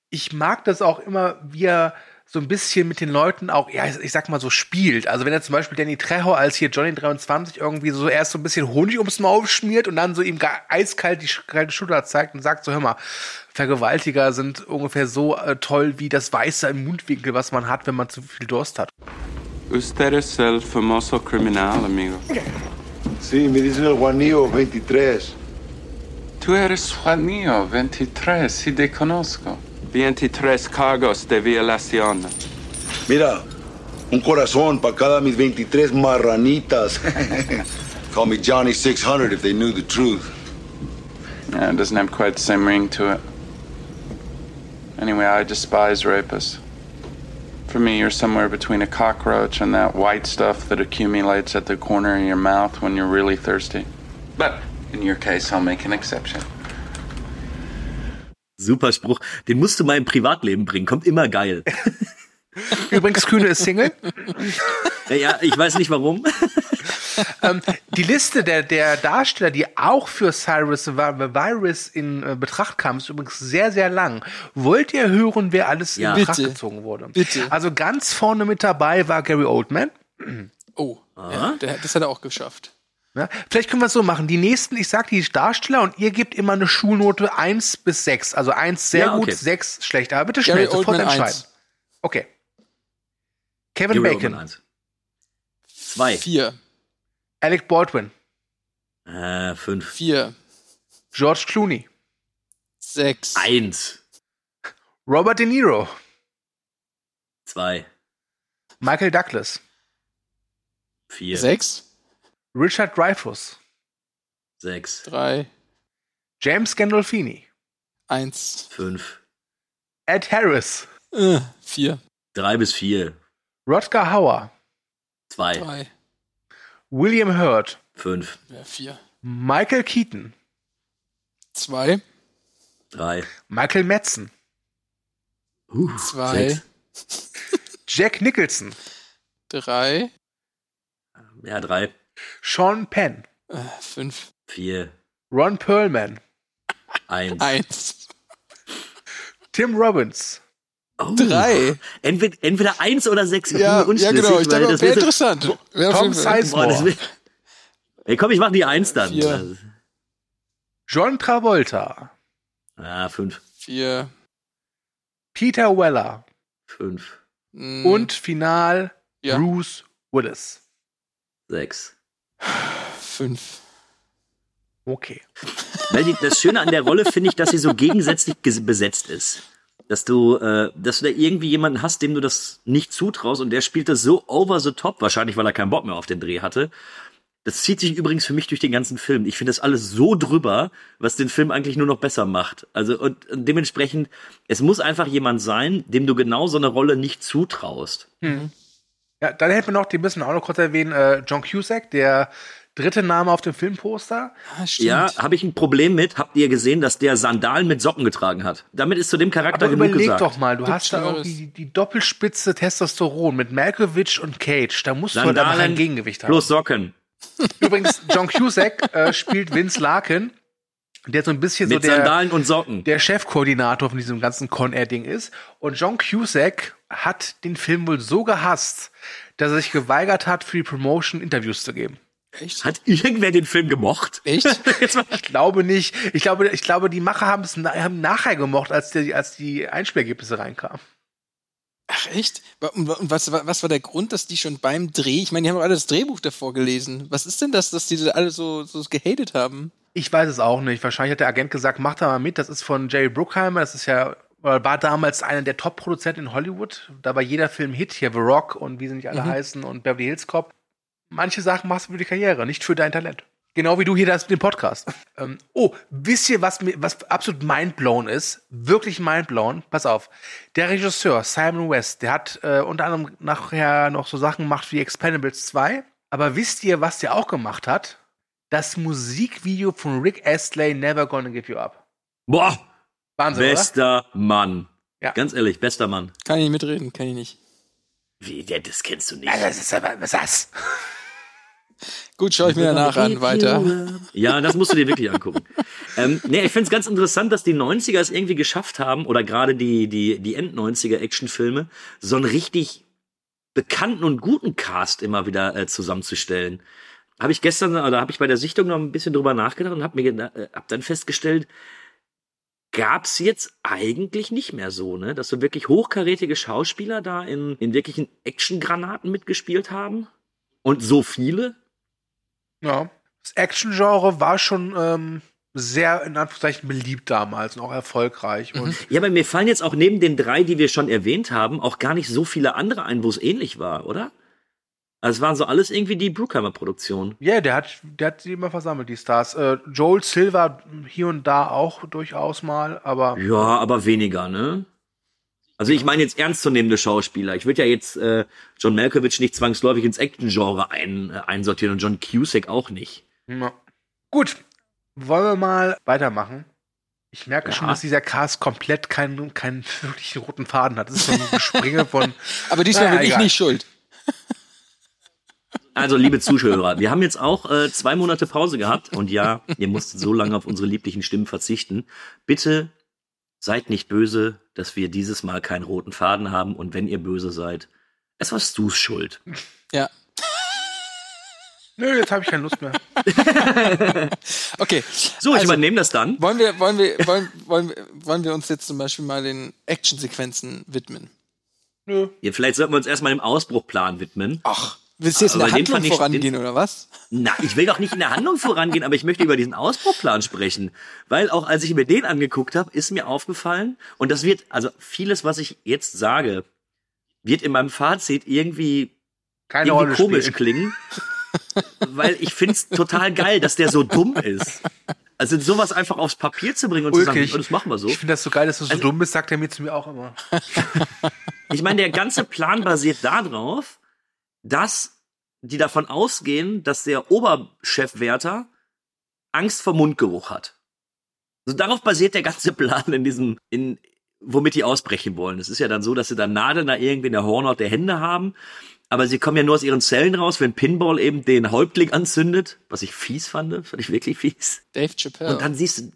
Ich mag das auch immer, wie er so ein bisschen mit den Leuten auch, ja, ich sag mal so spielt. Also wenn er zum Beispiel Danny Trejo als hier Johnny 23 irgendwie so erst so ein bisschen Honig ums Maul schmiert und dann so ihm gar eiskalt die kalte Schulter zeigt und sagt so, hör mal, Vergewaltiger sind ungefähr so äh, toll wie das Weiße im Mundwinkel, was man hat, wenn man zu viel Durst hat. Usted es el famoso criminal, amigo. Sí, me dicen el Juanillo 23. Tú eres Juanillo 23, si te conozco. 23 cargos de violación. Mira, un corazón para cada mis 23 marranitas. *laughs* Call me Johnny 600 if they knew the truth. Yeah, it doesn't have quite the same ring to it. Anyway, I despise rapists. For me, you're somewhere between a cockroach and that white stuff that accumulates at the corner of your mouth when you're really thirsty. But in your case, I'll make an exception. Super Spruch. Den musst du mal im Privatleben bringen. Kommt immer geil. *laughs* Übrigens, Kühne ist Single. Ja, ja ich weiß nicht warum. *laughs* ähm, die Liste der, der Darsteller, die auch für Cyrus the Virus in äh, Betracht kam, ist übrigens sehr, sehr lang. Wollt ihr hören, wer alles Ja. in Betracht Bitte. gezogen wurde? Bitte. Also ganz vorne mit dabei war Gary Oldman. Oh, ja, der, das hat er auch geschafft. Ja, vielleicht können wir es so machen. Die nächsten, ich sag die Darsteller und ihr gebt immer eine Schulnote 1 bis 6. Also 1 sehr Ja, gut, okay. 6 schlecht. Aber bitte schnell, Gary sofort Oldman entscheiden. 1. Okay. Kevin Gary Bacon, Oldman eins. Zwei. Vier, Alec Baldwin, Äh, fünf. vier, George Clooney, sechs, Eins. Robert De Niro, Zwei. Michael Douglas, Vier. sechs, Richard Dreyfuss, Sechs. drei, James Gandolfini, eins, Fünf. Ed Harris, äh, vier, Drei bis vier. Rodger Hauer, Zwei. drei, William Hurt, Fünf. ja, vier, Michael Keaton, zwei, Drei. Michael Madsen, Uh, zwei, Sechs. *laughs* Jack Nicholson, drei, Ja, drei. Sean Penn, äh, fünf, Vier. Ron Perlman, Eins. eins, Tim Robbins, Oh. drei. Entweder, entweder eins oder sechs. Ich Ja, ja, genau. Ich dachte, das wäre interessant. Wär auf Tom Sizemore, Hey, komm, ich mach die Eins dann. Vier. John Travolta, Ah, fünf. Vier, Peter Weller Fünf. mm, und final Ja. Bruce Willis. Sechs. Fünf. Okay. Weil die, das Schöne an der Rolle finde ich, dass sie so gegensätzlich besetzt ist. Dass du, äh, dass du da irgendwie jemanden hast, dem du das nicht zutraust und der spielt das so over the top, wahrscheinlich weil er keinen Bock mehr auf den Dreh hatte. Das zieht sich übrigens für mich durch den ganzen Film. Ich finde das alles so drüber, was den Film eigentlich nur noch besser macht. Also und, und dementsprechend, es muss einfach jemand sein, dem du genau so eine Rolle nicht zutraust. Ja, dann hätten wir noch, die müssen wir auch noch kurz erwähnen, äh, John Cusack, der dritte Name auf dem Filmposter. Ah. Ja, habe ich ein Problem mit. Habt ihr gesehen, dass der Sandalen mit Socken getragen hat? Damit ist zu dem Charakter Aber genug überleg gesagt. doch mal, du Gibt hast da irgendwie die, die Doppelspitze Testosteron mit Malkovich und Cage. Da musst du halt ein Sandalen Gegengewicht haben. plus Socken. *laughs* Übrigens, John Cusack äh, spielt Vince Larkin, der so ein bisschen Mit so der, Sandalen und Socken. der Chefkoordinator von diesem ganzen Con Air Ding ist. Und John Cusack hat den Film wohl so gehasst, dass er sich geweigert hat, für die Promotion Interviews zu geben. Echt? Hat irgendwer den Film gemocht? Echt? *laughs* Jetzt mal- Ich glaube nicht. Ich glaube, ich glaube, die Macher haben es haben nachher gemocht, als die, als die Einspielergebnisse reinkamen. Ach, echt? Und wa- und was, wa- was war der Grund, dass die schon beim Dreh, ich meine, die haben doch alle das Drehbuch davor gelesen. Was ist denn das, dass die alle so, so gehatet haben? Ich weiß es auch nicht. Wahrscheinlich hat der Agent gesagt, mach da mal mit. Das ist von Jerry Bruckheimer. Das ist ja, war damals einer der Top-Produzenten in Hollywood. Da war jeder Film Hit. Hier The Rock und wie sie nicht alle heißen und Beverly Hills Cop. Manche Sachen machst du für die Karriere, nicht für dein Talent. Genau wie du hier das mit dem Podcast. *laughs* Ähm, oh, wisst ihr, was mir, was absolut mindblown ist? Wirklich mindblown. Pass auf. Der Regisseur Simon West, der hat äh, unter anderem nachher noch so Sachen gemacht wie Expendables 2. Aber wisst ihr, was der auch gemacht hat? Das Musikvideo von Rick Astley, Never Gonna Give You Up. Boah, Wahnsinn, bester Mann. Ja. Ganz ehrlich, bester Mann. Kann ich nicht mitreden, kann ich nicht. Wie, der, das kennst du nicht. oder? Ja, das ist aber, was ist das? *laughs* Gut, schaue ich mir danach an, weiter. Ja, das musst du dir wirklich angucken. *laughs* ähm, nee, ich finde es ganz interessant, dass die 90er es irgendwie geschafft haben, oder gerade die, die, die End-90er Actionfilme, so einen richtig bekannten und guten Cast immer wieder äh, zusammenzustellen. Habe ich gestern, oder habe ich bei der Sichtung noch ein bisschen drüber nachgedacht und habe mir äh, hab dann festgestellt, gab's jetzt eigentlich nicht mehr so, ne? Dass so wirklich hochkarätige Schauspieler da in, in wirklichen Actiongranaten mitgespielt haben. Und so viele. Ja. Das Action-Genre war schon ähm, sehr, in Anführungszeichen, beliebt damals und auch erfolgreich. Und Ja, aber mir fallen jetzt auch neben den drei, die wir schon erwähnt haben, auch gar nicht so viele andere ein, wo es ähnlich war, oder? Also es waren so alles irgendwie die Bruckheimer-Produktionen. ja, der hat, der hat sie immer versammelt, die Stars. Äh, Joel Silver hier und da auch durchaus mal, aber Ja, aber weniger, ne? Also ich meine jetzt ernstzunehmende Schauspieler. Ich würde ja jetzt äh, John Malkovich nicht zwangsläufig ins Action-Genre ein, äh, einsortieren und John Cusack auch nicht. ja. gut. Wollen wir mal weitermachen? Ich merke Ja. schon, dass dieser Cast komplett keinen, keinen wirklichen roten Faden hat. Das ist so ein Gespringe von. *laughs* Aber diesmal Naja, bin ich egal. nicht schuld. Also, liebe Zuschauer, wir haben jetzt auch äh, zwei Monate Pause gehabt und ja, ihr musstet so lange auf unsere lieblichen Stimmen verzichten. Bitte seid nicht böse, dass wir dieses Mal keinen roten Faden haben und wenn ihr böse seid, es warst du's schuld. Ja. Nö, jetzt habe ich keine Lust mehr. *laughs* Okay. So, ich Also- übernehme das dann. Wollen wir, wollen wir, wollen, wollen, wir- wollen wir uns jetzt zum Beispiel mal den Actionsequenzen widmen? Nö. Ja, vielleicht sollten wir uns erstmal dem Ausbruchplan widmen. Ach, willst du jetzt in Aber der Handlung ich- vorangehen oder was? Na, ich will doch nicht in der Handlung vorangehen, aber ich möchte über diesen Ausbruchplan sprechen. Weil auch als ich mir den angeguckt habe, ist mir aufgefallen, und das wird, also vieles, was ich jetzt sage, wird in meinem Fazit irgendwie, Keine irgendwie Rolle komisch spielen. klingen. weil ich find's total geil, dass der so dumm ist. Also sowas einfach aufs Papier zu bringen und zu sagen, Ulkig. oh, das machen wir so. Ich finde das so geil, dass du so Also- dumm bist, sagt er mir zu mir auch immer. Ich meine, der ganze Plan basiert darauf, dass die davon ausgehen, dass der Oberchefwärter Angst vor Mundgeruch hat. Also darauf basiert der ganze *laughs* Plan in diesem, in, womit die ausbrechen wollen. Es ist ja dann so, dass sie dann Nadeln da irgendwie in der Hornhaut der Hände haben, aber sie kommen ja nur aus ihren Zellen raus, wenn Pinball eben den Häuptling anzündet, was ich fies fand, fand ich wirklich fies. Dave Chappelle. Und dann siehst du,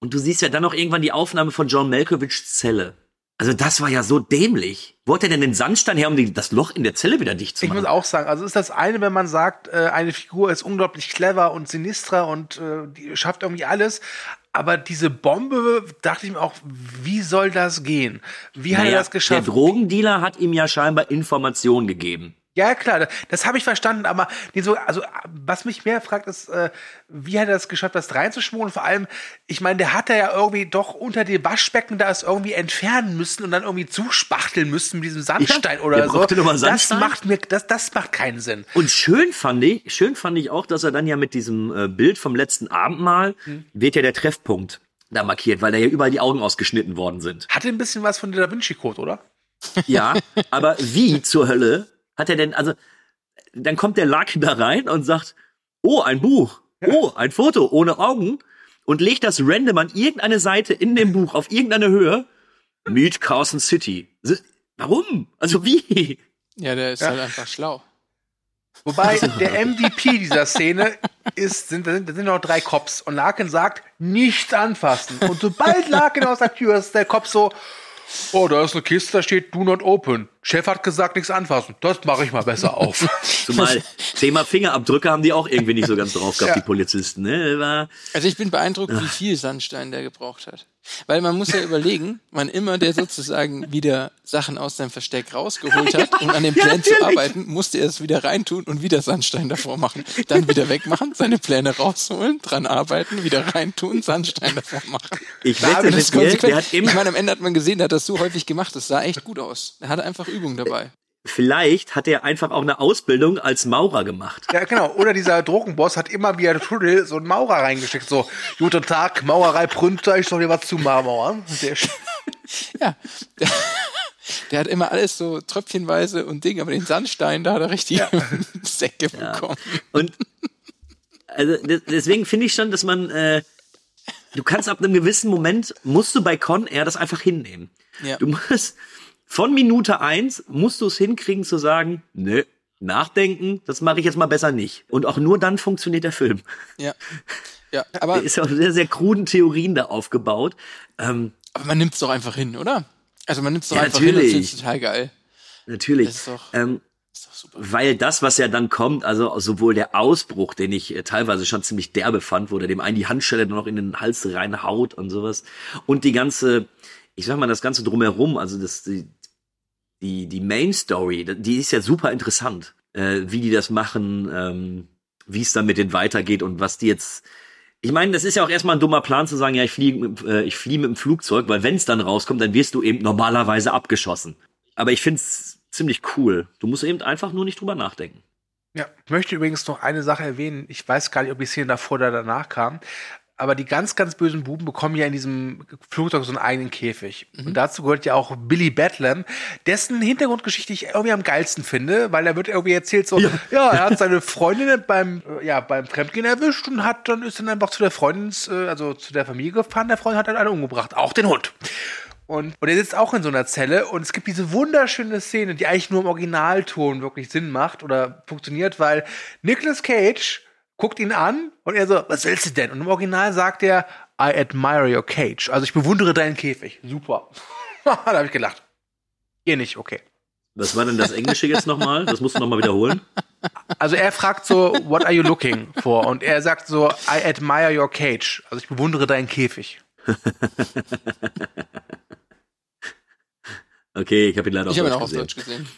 und du siehst ja dann noch irgendwann die Aufnahme von John Malkovichs Zelle. Also das war ja so dämlich. Wo hat er denn den Sandstein her, um das Loch in der Zelle wieder dicht zu Ich machen? muss auch sagen, also ist das eine, wenn man sagt, äh, eine Figur ist unglaublich clever und sinistra und äh, die schafft irgendwie alles. Aber diese Bombe, dachte ich mir auch, wie soll das gehen? Wie hat er Naja, das geschafft? Der Drogendealer hat ihm ja scheinbar Informationen gegeben. Ja, klar, das, das habe ich verstanden, aber so, also was mich mehr fragt, ist, äh, wie hat er das geschafft, das reinzuschmuggeln? Vor allem, ich meine, der hat er ja irgendwie doch unter dem Waschbecken da es irgendwie entfernen müssen und dann irgendwie zuspachteln müssen mit diesem Sandstein Ja, oder der so. mal das Sandstein. macht mir, das, das macht keinen Sinn. Und schön fand ich, schön fand ich auch, dass er dann ja mit diesem äh, Bild vom letzten Abendmahl Hm. wird ja der Treffpunkt da markiert, weil da ja überall die Augen ausgeschnitten worden sind. Hatte ein bisschen was von der Da Vinci Code, oder? Ja, aber wie zur Hölle hat er denn, also, dann kommt der Larkin da rein und sagt, oh, ein Buch, oh, ein Foto ohne Augen und legt das random an irgendeine Seite in dem Buch auf irgendeine Höhe. Meet Carson City. Warum? Also wie? Ja, der ist Ja. halt einfach schlau. Wobei der MVP dieser Szene ist, sind, da sind, da sind noch drei Cops und Larkin sagt, nichts anfassen. Und sobald Larkin aus der Tür ist, ist der Cop so, oh, da ist eine Kiste, da steht Do not open. Chef hat gesagt, nichts anfassen. Das mache ich mal besser auf. *laughs* Zumal Thema Fingerabdrücke haben die auch irgendwie nicht so ganz drauf gehabt, Ja. die Polizisten. Ne? War, Also ich bin beeindruckt, wie viel Sandstein der gebraucht hat. Weil man muss ja überlegen, wann immer der sozusagen wieder Sachen aus seinem Versteck rausgeholt hat, um an dem *laughs* Ja, Plan zu natürlich. arbeiten, musste er es wieder reintun und wieder Sandstein davor machen. Dann wieder wegmachen, seine Pläne rausholen, dran arbeiten, wieder reintun, Sandstein davor machen. ich wette Das dir, konsequent. der hat immer, ich meine, am Ende hat man gesehen, der hat das so häufig gemacht, das sah echt gut aus. Er hatte einfach Übung dabei. vielleicht hat er einfach auch eine Ausbildung als Maurer gemacht. Ja, genau. Oder dieser Drogenboss hat immer wie ein Tunnel so einen Maurer reingeschickt. So, guten Tag, Maurerei Prünter, ich soll dir was zu Mauern. Der Ja. Der, hat immer alles so tröpfchenweise und Ding, aber den Sandstein, da hat er richtig *laughs* Säcke bekommen. Und also des- deswegen finde ich schon, dass man, äh, du kannst ab einem gewissen Moment, musst du bei Con Air das einfach hinnehmen. Ja. Du musst, von Minute eins musst du es hinkriegen zu sagen, nö, nachdenken, das mache ich jetzt mal besser nicht. Und auch nur dann funktioniert der Film. Ja. Ja, aber, Der *laughs* ist ja auf sehr, sehr kruden Theorien da aufgebaut. Ähm, aber man nimmt es doch einfach hin, oder? Also man nimmt es doch Ja, einfach hin und natürlich. findet total geil. natürlich. Das ist doch- ähm, Ist doch super. Weil das, was ja dann kommt, also sowohl der Ausbruch, den ich äh, teilweise schon ziemlich derbe fand, wo der dem einen die Handschelle noch in den Hals reinhaut und sowas, und die ganze, ich sag mal, das ganze drumherum, also das, die, die, die Main Story, die ist ja super interessant, äh, wie die das machen, ähm, wie es dann mit denen weitergeht und was die jetzt, ich meine, das ist ja auch erstmal ein dummer Plan zu sagen, ja, ich fliege äh, ich flieh mit dem Flugzeug, weil wenn es dann rauskommt, dann wirst du eben normalerweise abgeschossen. Aber ich find's ziemlich cool. Du musst eben einfach nur nicht drüber nachdenken. Ja, ich möchte übrigens noch eine Sache erwähnen. Ich weiß gar nicht, ob die Szene davor oder danach kam. Aber die ganz, ganz bösen Buben bekommen ja in diesem Flugzeug so einen eigenen Käfig. Und dazu gehört ja auch Billy Batlam, dessen Hintergrundgeschichte ich irgendwie am geilsten finde, weil er wird irgendwie erzählt so, ja, er hat seine Freundin *laughs* beim, ja, beim Fremdgehen erwischt und hat dann ist dann einfach zu der Freundin, äh, also zu der Familie gefahren. Der Freund hat dann alle umgebracht, auch den Hund. Und, und er sitzt auch in so einer Zelle und es gibt diese wunderschöne Szene, die eigentlich nur im Originalton wirklich Sinn macht oder funktioniert, weil Nicolas Cage guckt ihn an und er so, was willst du denn? Und im Original sagt er, I admire your cage. Also ich bewundere deinen Käfig. Super. *laughs* da habe ich gelacht. Ihr nicht, okay. Was war denn das Englische jetzt nochmal? Das musst du nochmal wiederholen. Also er fragt so, what are you looking for? Und er sagt so, I admire your cage. Also ich bewundere deinen Käfig. *laughs* Okay, ich habe ihn leider Ich auf habe ihn Deutsch auch auf. Deutsch gesehen.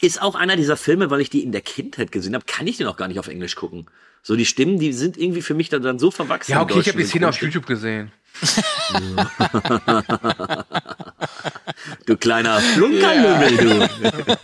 Ist auch einer dieser Filme, weil ich die in der Kindheit gesehen habe, kann ich den auch gar nicht auf Englisch gucken. So die Stimmen, die sind irgendwie für mich dann, dann so verwachsen. Ja, okay, ich habe die Szene auf. YouTube gesehen. *laughs* Du kleiner Flunkerlümmel, du.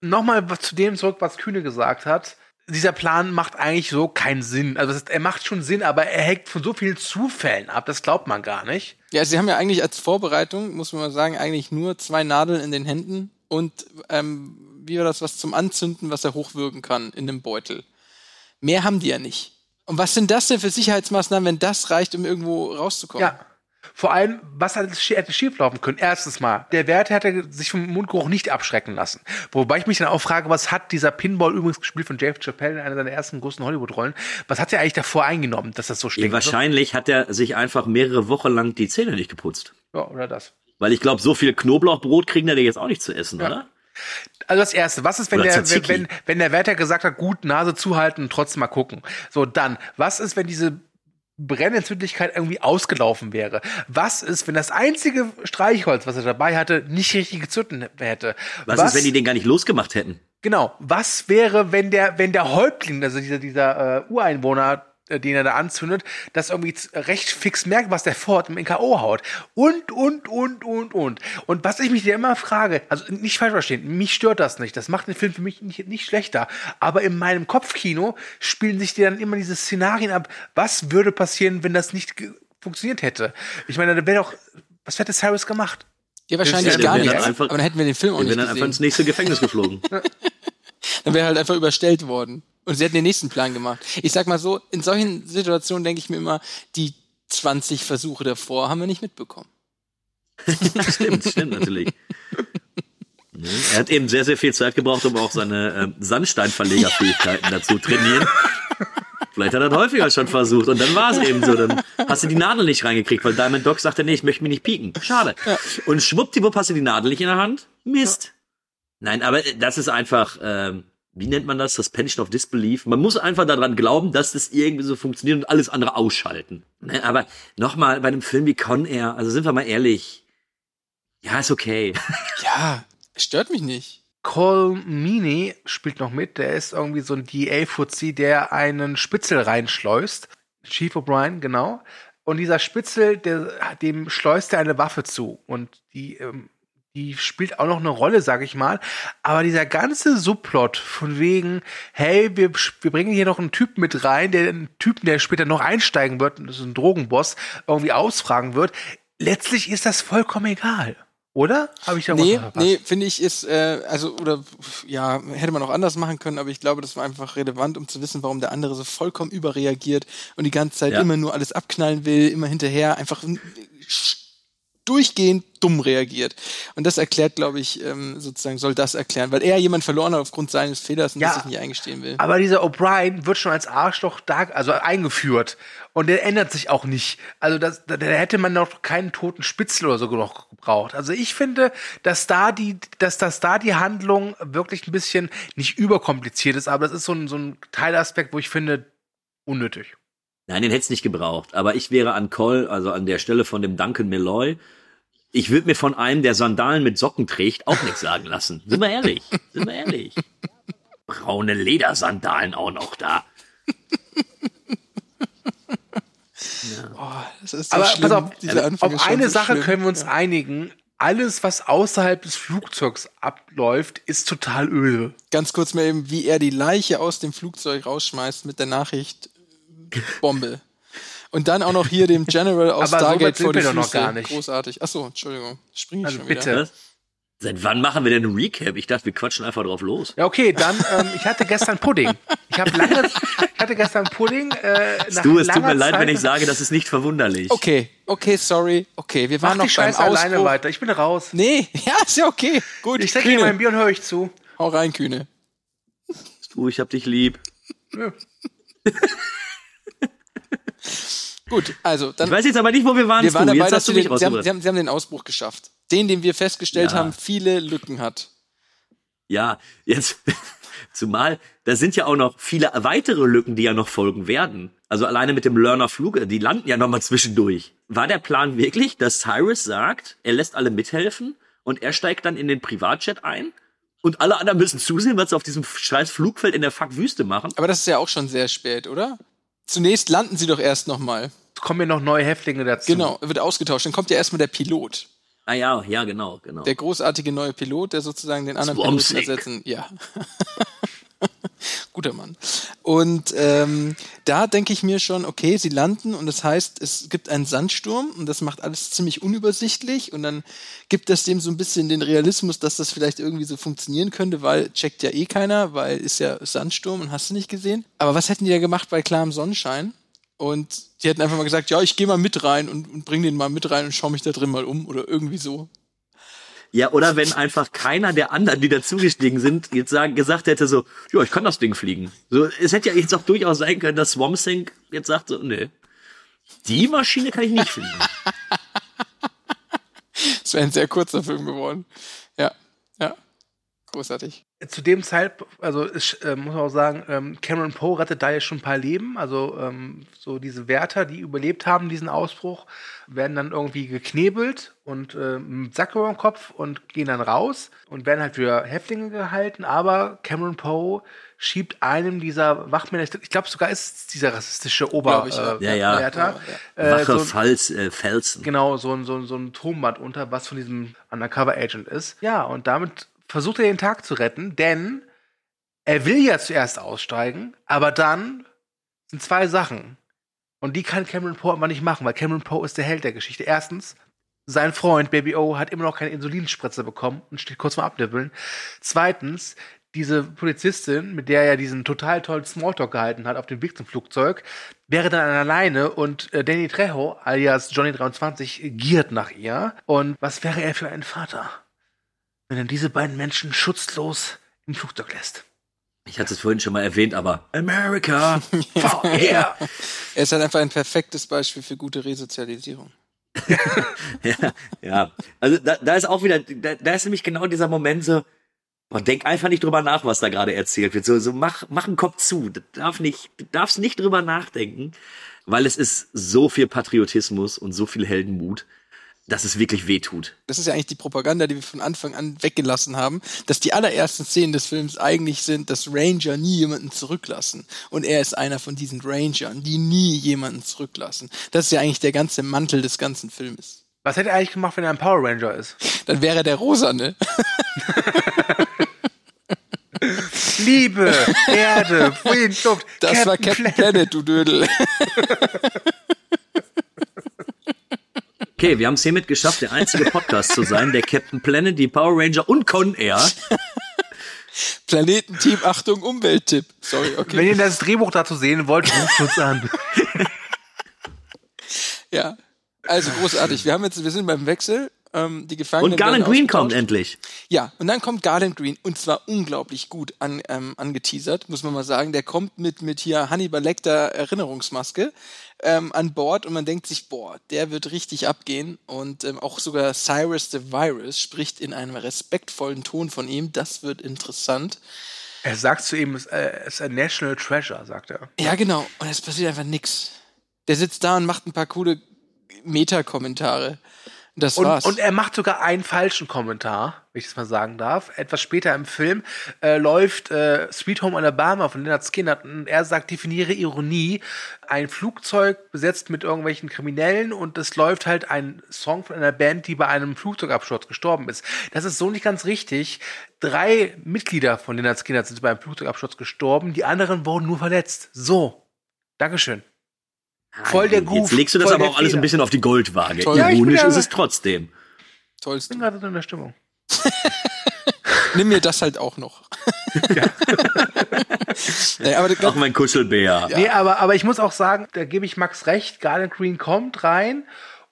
*laughs* nochmal zu dem zurück, was Kühne gesagt hat. Dieser Plan macht eigentlich so keinen Sinn. Also heißt, er macht schon Sinn, aber er hängt von so vielen Zufällen ab. Das glaubt man gar nicht. Ja, sie haben ja eigentlich als Vorbereitung, muss man mal sagen, eigentlich nur zwei Nadeln in den Händen und ähm, wie war das, was zum Anzünden, was er hochwirken kann in dem Beutel. Mehr haben die ja nicht. Und was sind das denn für Sicherheitsmaßnahmen, wenn das reicht, um irgendwo rauszukommen? Ja. Vor allem, was hätte schi- hätte schieflaufen können? Erstens mal, der Wärter hätte sich vom Mundgeruch nicht abschrecken lassen. Wobei ich mich dann auch frage, was hat dieser Pinball übrigens gespielt von Dave Chappelle in einer seiner ersten großen Hollywood-Rollen? Was hat er eigentlich davor eingenommen, dass das so stinkt? wahrscheinlich hat er sich einfach mehrere Wochen lang die Zähne nicht geputzt. Ja, oder das. Weil ich glaube, so viel Knoblauchbrot kriegen die jetzt auch nicht zu essen, Ja. oder? Also das Erste, was ist, wenn Oder der, Tzatziki. wenn, wenn der Wärter gesagt hat, gut, Nase zuhalten und trotzdem mal gucken. So, dann, was ist, wenn diese Brennentzündlichkeit irgendwie ausgelaufen wäre? Was ist, wenn das einzige Streichholz, was er dabei hatte, nicht richtig gezündet hätte? Was, ist, wenn die den gar nicht losgemacht hätten? Genau. Was wäre, wenn der, wenn der Häuptling, also dieser, dieser äh, Ureinwohner, den er da anzündet, das irgendwie recht fix merkt, was der vorhat im K.O. haut. Und, und, und, und, und. Und was ich mich dir immer frage, also nicht falsch verstehen, mich stört das nicht. Das macht den Film für mich nicht, nicht schlechter. Aber in meinem Kopfkino spielen sich dir dann immer diese Szenarien ab. Was würde passieren, wenn das nicht funktioniert hätte? Ich meine, da wäre doch, was hätte Cyrus gemacht? Ja, wahrscheinlich Ja, gar nicht. einfach- aber dann hätten wir den Film auch Wir nicht werden einfach ins gesehen. nächste Gefängnis geflogen. *laughs* Dann wäre halt einfach überstellt worden. Und sie hätten den nächsten Plan gemacht. Ich sag mal so, in solchen Situationen denke ich mir immer, die 20 Versuche davor haben wir nicht mitbekommen. *laughs* stimmt, stimmt natürlich. *laughs* Ne? Er hat eben sehr, sehr viel Zeit gebraucht, um auch seine ähm, Sandsteinverlegerfähigkeiten *laughs* dazu trainieren. Vielleicht hat er das häufiger schon versucht und dann war es eben so. Dann hast du die Nadel nicht reingekriegt, weil Diamond Dog sagte, nee, ich möchte mich nicht pieken. Schade. Ja. Und schwuppdiwupp hast du die Nadel nicht in der Hand. Mist. Nein, aber das ist einfach, ähm, wie nennt man das? Suspension of Disbelief. Man muss einfach daran glauben, dass das irgendwie so funktioniert und alles andere ausschalten. Ne? Aber nochmal, bei einem Film wie Con Air, also sind wir mal ehrlich, ja, ist okay. *laughs* Ja, stört mich nicht. Cole Meany spielt noch mit. Der ist irgendwie so ein DA-Fuzzi, der einen Spitzel reinschleust. Chief O'Brien, genau. Und dieser Spitzel, der, dem schleust er eine Waffe zu. Und die, ähm, die spielt auch noch eine Rolle, sag ich mal. Aber dieser ganze Subplot von wegen, hey, wir, wir bringen hier noch einen Typen mit rein, der einen Typen, der später noch einsteigen wird, das ist ein Drogenboss, irgendwie ausfragen wird. Letztlich ist das vollkommen egal. Oder? Habe ich da Nee, was nee, finde ich ist, äh, also, oder, ja, hätte man auch anders machen können, aber ich glaube, das war einfach relevant, um zu wissen, warum der andere so vollkommen überreagiert und die ganze Zeit Ja. immer nur alles abknallen will, immer hinterher, einfach durchgehend dumm reagiert. Und das erklärt, glaube ich, ähm, sozusagen, soll das erklären, weil er jemand verloren hat aufgrund seines Fehlers und Ja. das sich nicht eingestehen will. Aber dieser O'Brien wird schon als Arschloch da, also eingeführt. Und der ändert sich auch nicht. Also das, da, da hätte man noch keinen toten Spitzel oder so noch gebraucht. Also ich finde, dass da die, dass das da die Handlung wirklich ein bisschen nicht überkompliziert ist, aber das ist so ein, so ein Teilaspekt, wo ich finde, unnötig. Nein, den hätte es nicht gebraucht. Aber ich wäre an Cole, also an der Stelle von dem Duncan Malloy, ich würde mir von einem, der Sandalen mit Socken trägt, auch nichts sagen lassen. Sind wir ehrlich? Sind wir ehrlich? Braune Ledersandalen auch noch da. *laughs* Oh, das ist so Aber schlimm. pass auf, Anfang schon eine so Sache schlimm. können wir uns Ja. einigen. Alles, was außerhalb des Flugzeugs abläuft, ist total öde. Ganz kurz mal eben, wie er die Leiche aus dem Flugzeug rausschmeißt mit der Nachricht Bombe. Und dann auch noch hier dem General aus Aber so Stargate sind vor die wir doch noch Füße. gar nicht. Großartig. Achso, Entschuldigung. Spring ich Also schon bitte. wieder. Seit wann machen wir denn ein Recap? Ich dachte, wir quatschen einfach drauf los. Ja, okay, dann, ähm, ich hatte gestern Pudding. Ich habe lange, ich hatte gestern Pudding. Äh, nach Du, es tut mir leid, Zeit- wenn ich sage, das ist nicht verwunderlich. Okay, okay, sorry. Okay, wir Mach waren die noch beim Scheiße alleine Ausbruch. weiter. Ich bin raus. Nee, *laughs* ja, ist ja okay. Gut, Ich trinke hier Kühne. mein Bier und höre euch zu. Hau rein, Kühne. Du, ich hab dich lieb. *laughs* *laughs* Gut, also dann Ich weiß jetzt aber nicht, wo wir waren. wir waren dabei, dass du den, sie, haben, sie, haben, sie haben den Ausbruch geschafft. Den, den wir festgestellt Ja. haben, viele Lücken hat. Ja, jetzt, *laughs* zumal, da sind ja auch noch viele weitere Lücken, die ja noch folgen werden. Also alleine mit dem Learner-Flug, die landen ja nochmal zwischendurch. War der Plan wirklich, dass Cyrus sagt, er lässt alle mithelfen und er steigt dann in den Privatjet ein und alle anderen müssen zusehen, was sie auf diesem scheiß Flugfeld in der Fuck-Wüste machen? Aber das ist ja auch schon sehr spät, oder? Zunächst landen sie doch erst nochmal. Kommen ja noch neue Häftlinge dazu. Genau, wird ausgetauscht. Dann kommt ja erstmal der Pilot. Ah ja, ja, genau, genau. Der großartige neue Pilot, der sozusagen den anderen Swamp Piloten ersetzen. Ja. *laughs* Guter Mann. Und ähm, da denke ich mir schon, okay, sie landen und das heißt, es gibt einen Sandsturm und das macht alles ziemlich unübersichtlich und dann gibt das dem so ein bisschen den Realismus, dass das vielleicht irgendwie so funktionieren könnte, weil checkt ja eh keiner, weil ist ja Sandsturm und hast du nicht gesehen. Aber was hätten die da gemacht bei klarem Sonnenschein? Und die hätten einfach mal gesagt, ja, ich gehe mal mit rein und, und bring den mal mit rein und schau mich da drin mal um oder irgendwie so. Ja, oder wenn einfach keiner der anderen, die dazugestiegen sind, jetzt sagen, gesagt hätte so, ja, ich kann das Ding fliegen. So, es hätte ja jetzt auch durchaus sein können, dass Swamp Thing jetzt sagt so, nee, die Maschine kann ich nicht fliegen. *laughs* Es wäre ein sehr kurzer Film geworden. Großartig. Zu dem Zeitpunkt, also ich, äh, muss man auch sagen, ähm, Cameron Poe rettet da ja schon ein paar Leben. Also ähm, so diese Wärter, die überlebt haben, diesen Ausbruch, werden dann irgendwie geknebelt und äh, mit Sack über den Kopf und gehen dann raus und werden halt für Häftlinge gehalten. Aber Cameron Poe schiebt einem dieser Wachmänner, ich glaube sogar ist es dieser rassistische Glaub ich, ja. Oberwärter, Ja, ja. Äh, Wache so- Fals, äh, Felsen. Genau, so ein, so, ein- so ein Tonband unter, was von diesem Undercover-Agent ist. Ja, und damit versucht er den Tag zu retten, denn er will ja zuerst aussteigen, aber dann sind zwei Sachen. Und die kann Cameron Poe aber nicht machen, weil Cameron Poe ist der Held der Geschichte. Erstens, sein Freund Baby O hat immer noch keine Insulinspritze bekommen und steht kurz vor Abnippeln. Zweitens, diese Polizistin, mit der er diesen total tollen Smalltalk gehalten hat auf dem Weg zum Flugzeug, wäre dann alleine und äh, Danny Trejo, alias Johnny 23, giert nach ihr. Und was wäre er für ein Vater, wenn er diese beiden Menschen schutzlos im Flugzeug lässt? Ich hatte es vorhin schon mal erwähnt, aber America! *laughs* Yeah. Er ist halt einfach ein perfektes Beispiel für gute Resozialisierung. *laughs* ja, ja. Also da, da ist auch wieder, da, da ist nämlich genau dieser Moment so, boah, denk einfach nicht drüber nach, was da gerade erzählt wird. So, so mach, mach einen Kopf zu. Du, darf nicht, du darfst nicht drüber nachdenken, weil es ist so viel Patriotismus und so viel Heldenmut, dass es wirklich wehtut. Das ist ja eigentlich die Propaganda, die wir von Anfang an weggelassen haben, dass die allerersten Szenen des Films eigentlich sind, dass Ranger nie jemanden zurücklassen. Und er ist einer von diesen Rangern, die nie jemanden zurücklassen. Das ist ja eigentlich der ganze Mantel des ganzen Filmes. Was hätte er eigentlich gemacht, wenn er ein Power Ranger ist? *laughs* Dann wäre er der Rosane. *laughs* Liebe, Erde, Wind, Luft. Das war Captain Planet, du Dödel. *laughs* Okay, wir haben es hiermit geschafft, der einzige Podcast zu sein, der Captain Planet, die Power Ranger und Con Air. Planetenteam, Achtung, Umwelttipp. Sorry, okay. Wenn ihr das Drehbuch dazu sehen wollt, ruft uns an. *laughs* Ja, also großartig. Wir haben jetzt, wir sind beim Wechsel. Ähm, die Gefangenen Und Garland Green kommt endlich. Ja, und dann kommt Garland Green und zwar unglaublich gut an, ähm, angeteasert, muss man mal sagen. Der kommt mit, mit hier Hannibal Lecter Erinnerungsmaske ähm, an Bord und man denkt sich, boah, der wird richtig abgehen. Und ähm, auch sogar Cyrus the Virus spricht in einem respektvollen Ton von ihm. Das wird interessant. Er sagt zu ihm, es äh, ist ein National Treasure, sagt er. Ja, genau. Und es passiert einfach nix. Der sitzt da und macht ein paar coole Meta-Kommentare. Das Und, war's. und er macht sogar einen falschen Kommentar, wenn ich das mal sagen darf. Etwas später im Film äh, läuft äh, Sweet Home Alabama von Leonard Skinner und er sagt, definiere Ironie. Ein Flugzeug besetzt mit irgendwelchen Kriminellen und es läuft halt ein Song von einer Band, die bei einem Flugzeugabsturz gestorben ist. Das ist so nicht ganz richtig. Drei Mitglieder von Leonard Skinner sind beim Flugzeugabsturz gestorben, die anderen wurden nur verletzt. So. Dankeschön. Voll der Goof. Jetzt legst du das aber auch alles ein bisschen auf die Goldwaage. Toll. Ja, ich Ironisch ja- ist es trotzdem. Ich Tollste. bin gerade in der Stimmung. *laughs* Nimm mir das halt auch noch. *laughs* nee, aber Auch mein Kuschelbär. Nee, aber, aber ich muss auch sagen, da gebe ich Max recht, Garland Green kommt rein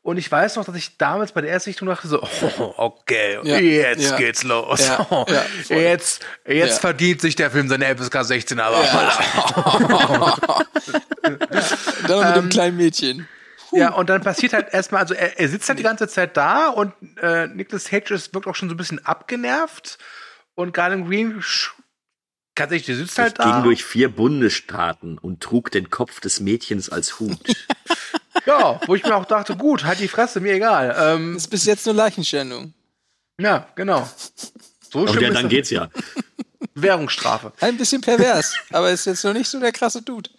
und ich weiß noch, dass ich damals bei der Erstsichtung dachte so, oh, *laughs* okay, Ja, jetzt ja. geht's los. Ja, Oh, *laughs* jetzt jetzt verdient sich der Film seine FSK 16, aber *laughs* dann mit dem kleinen Mädchen. Ja, und dann passiert halt erstmal, also er, er sitzt halt die ganze Zeit da und äh, Nicolas Cage ist, wirkt auch schon so ein bisschen abgenervt. Und Garland Green tatsächlich, der sitzt halt Ich ging da. durch vier Bundesstaaten und trug den Kopf des Mädchens als Hut. *laughs* Ja, wo ich mir auch dachte, gut, halt die Fresse, mir egal. Ähm, Das ist bis jetzt nur Leichenschändung. ja, genau. So Und schlimm ja, dann geht's ja. *laughs* Währungsstrafe. Ein bisschen pervers, aber ist jetzt noch nicht so der krasse Dude.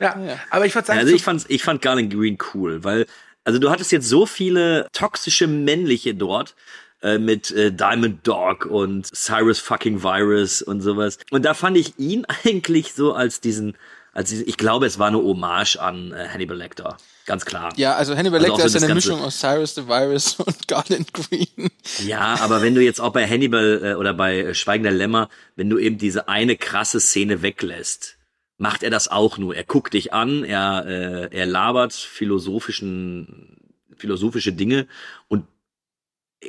Ja, aber ich würde sagen, Also so- ich fand, ich fand Garland Green cool, weil, also du hattest jetzt so viele toxische männliche dort, äh, mit äh, Diamond Dog und Cyrus fucking Virus und sowas. Und da fand ich ihn *laughs* eigentlich so als diesen, als diesen, ich glaube, es war eine Hommage an äh, Hannibal Lecter. Ganz klar. Ja, also Hannibal Also Lecter so ist eine Mischung aus Cyrus the Virus *laughs* und Garland Green. Ja, aber wenn du jetzt auch bei Hannibal äh, oder bei äh, Schweigender Lämmer, wenn du eben diese eine krasse Szene weglässt, macht er das auch nur. Er guckt dich an, er, äh, er labert philosophischen, philosophische Dinge und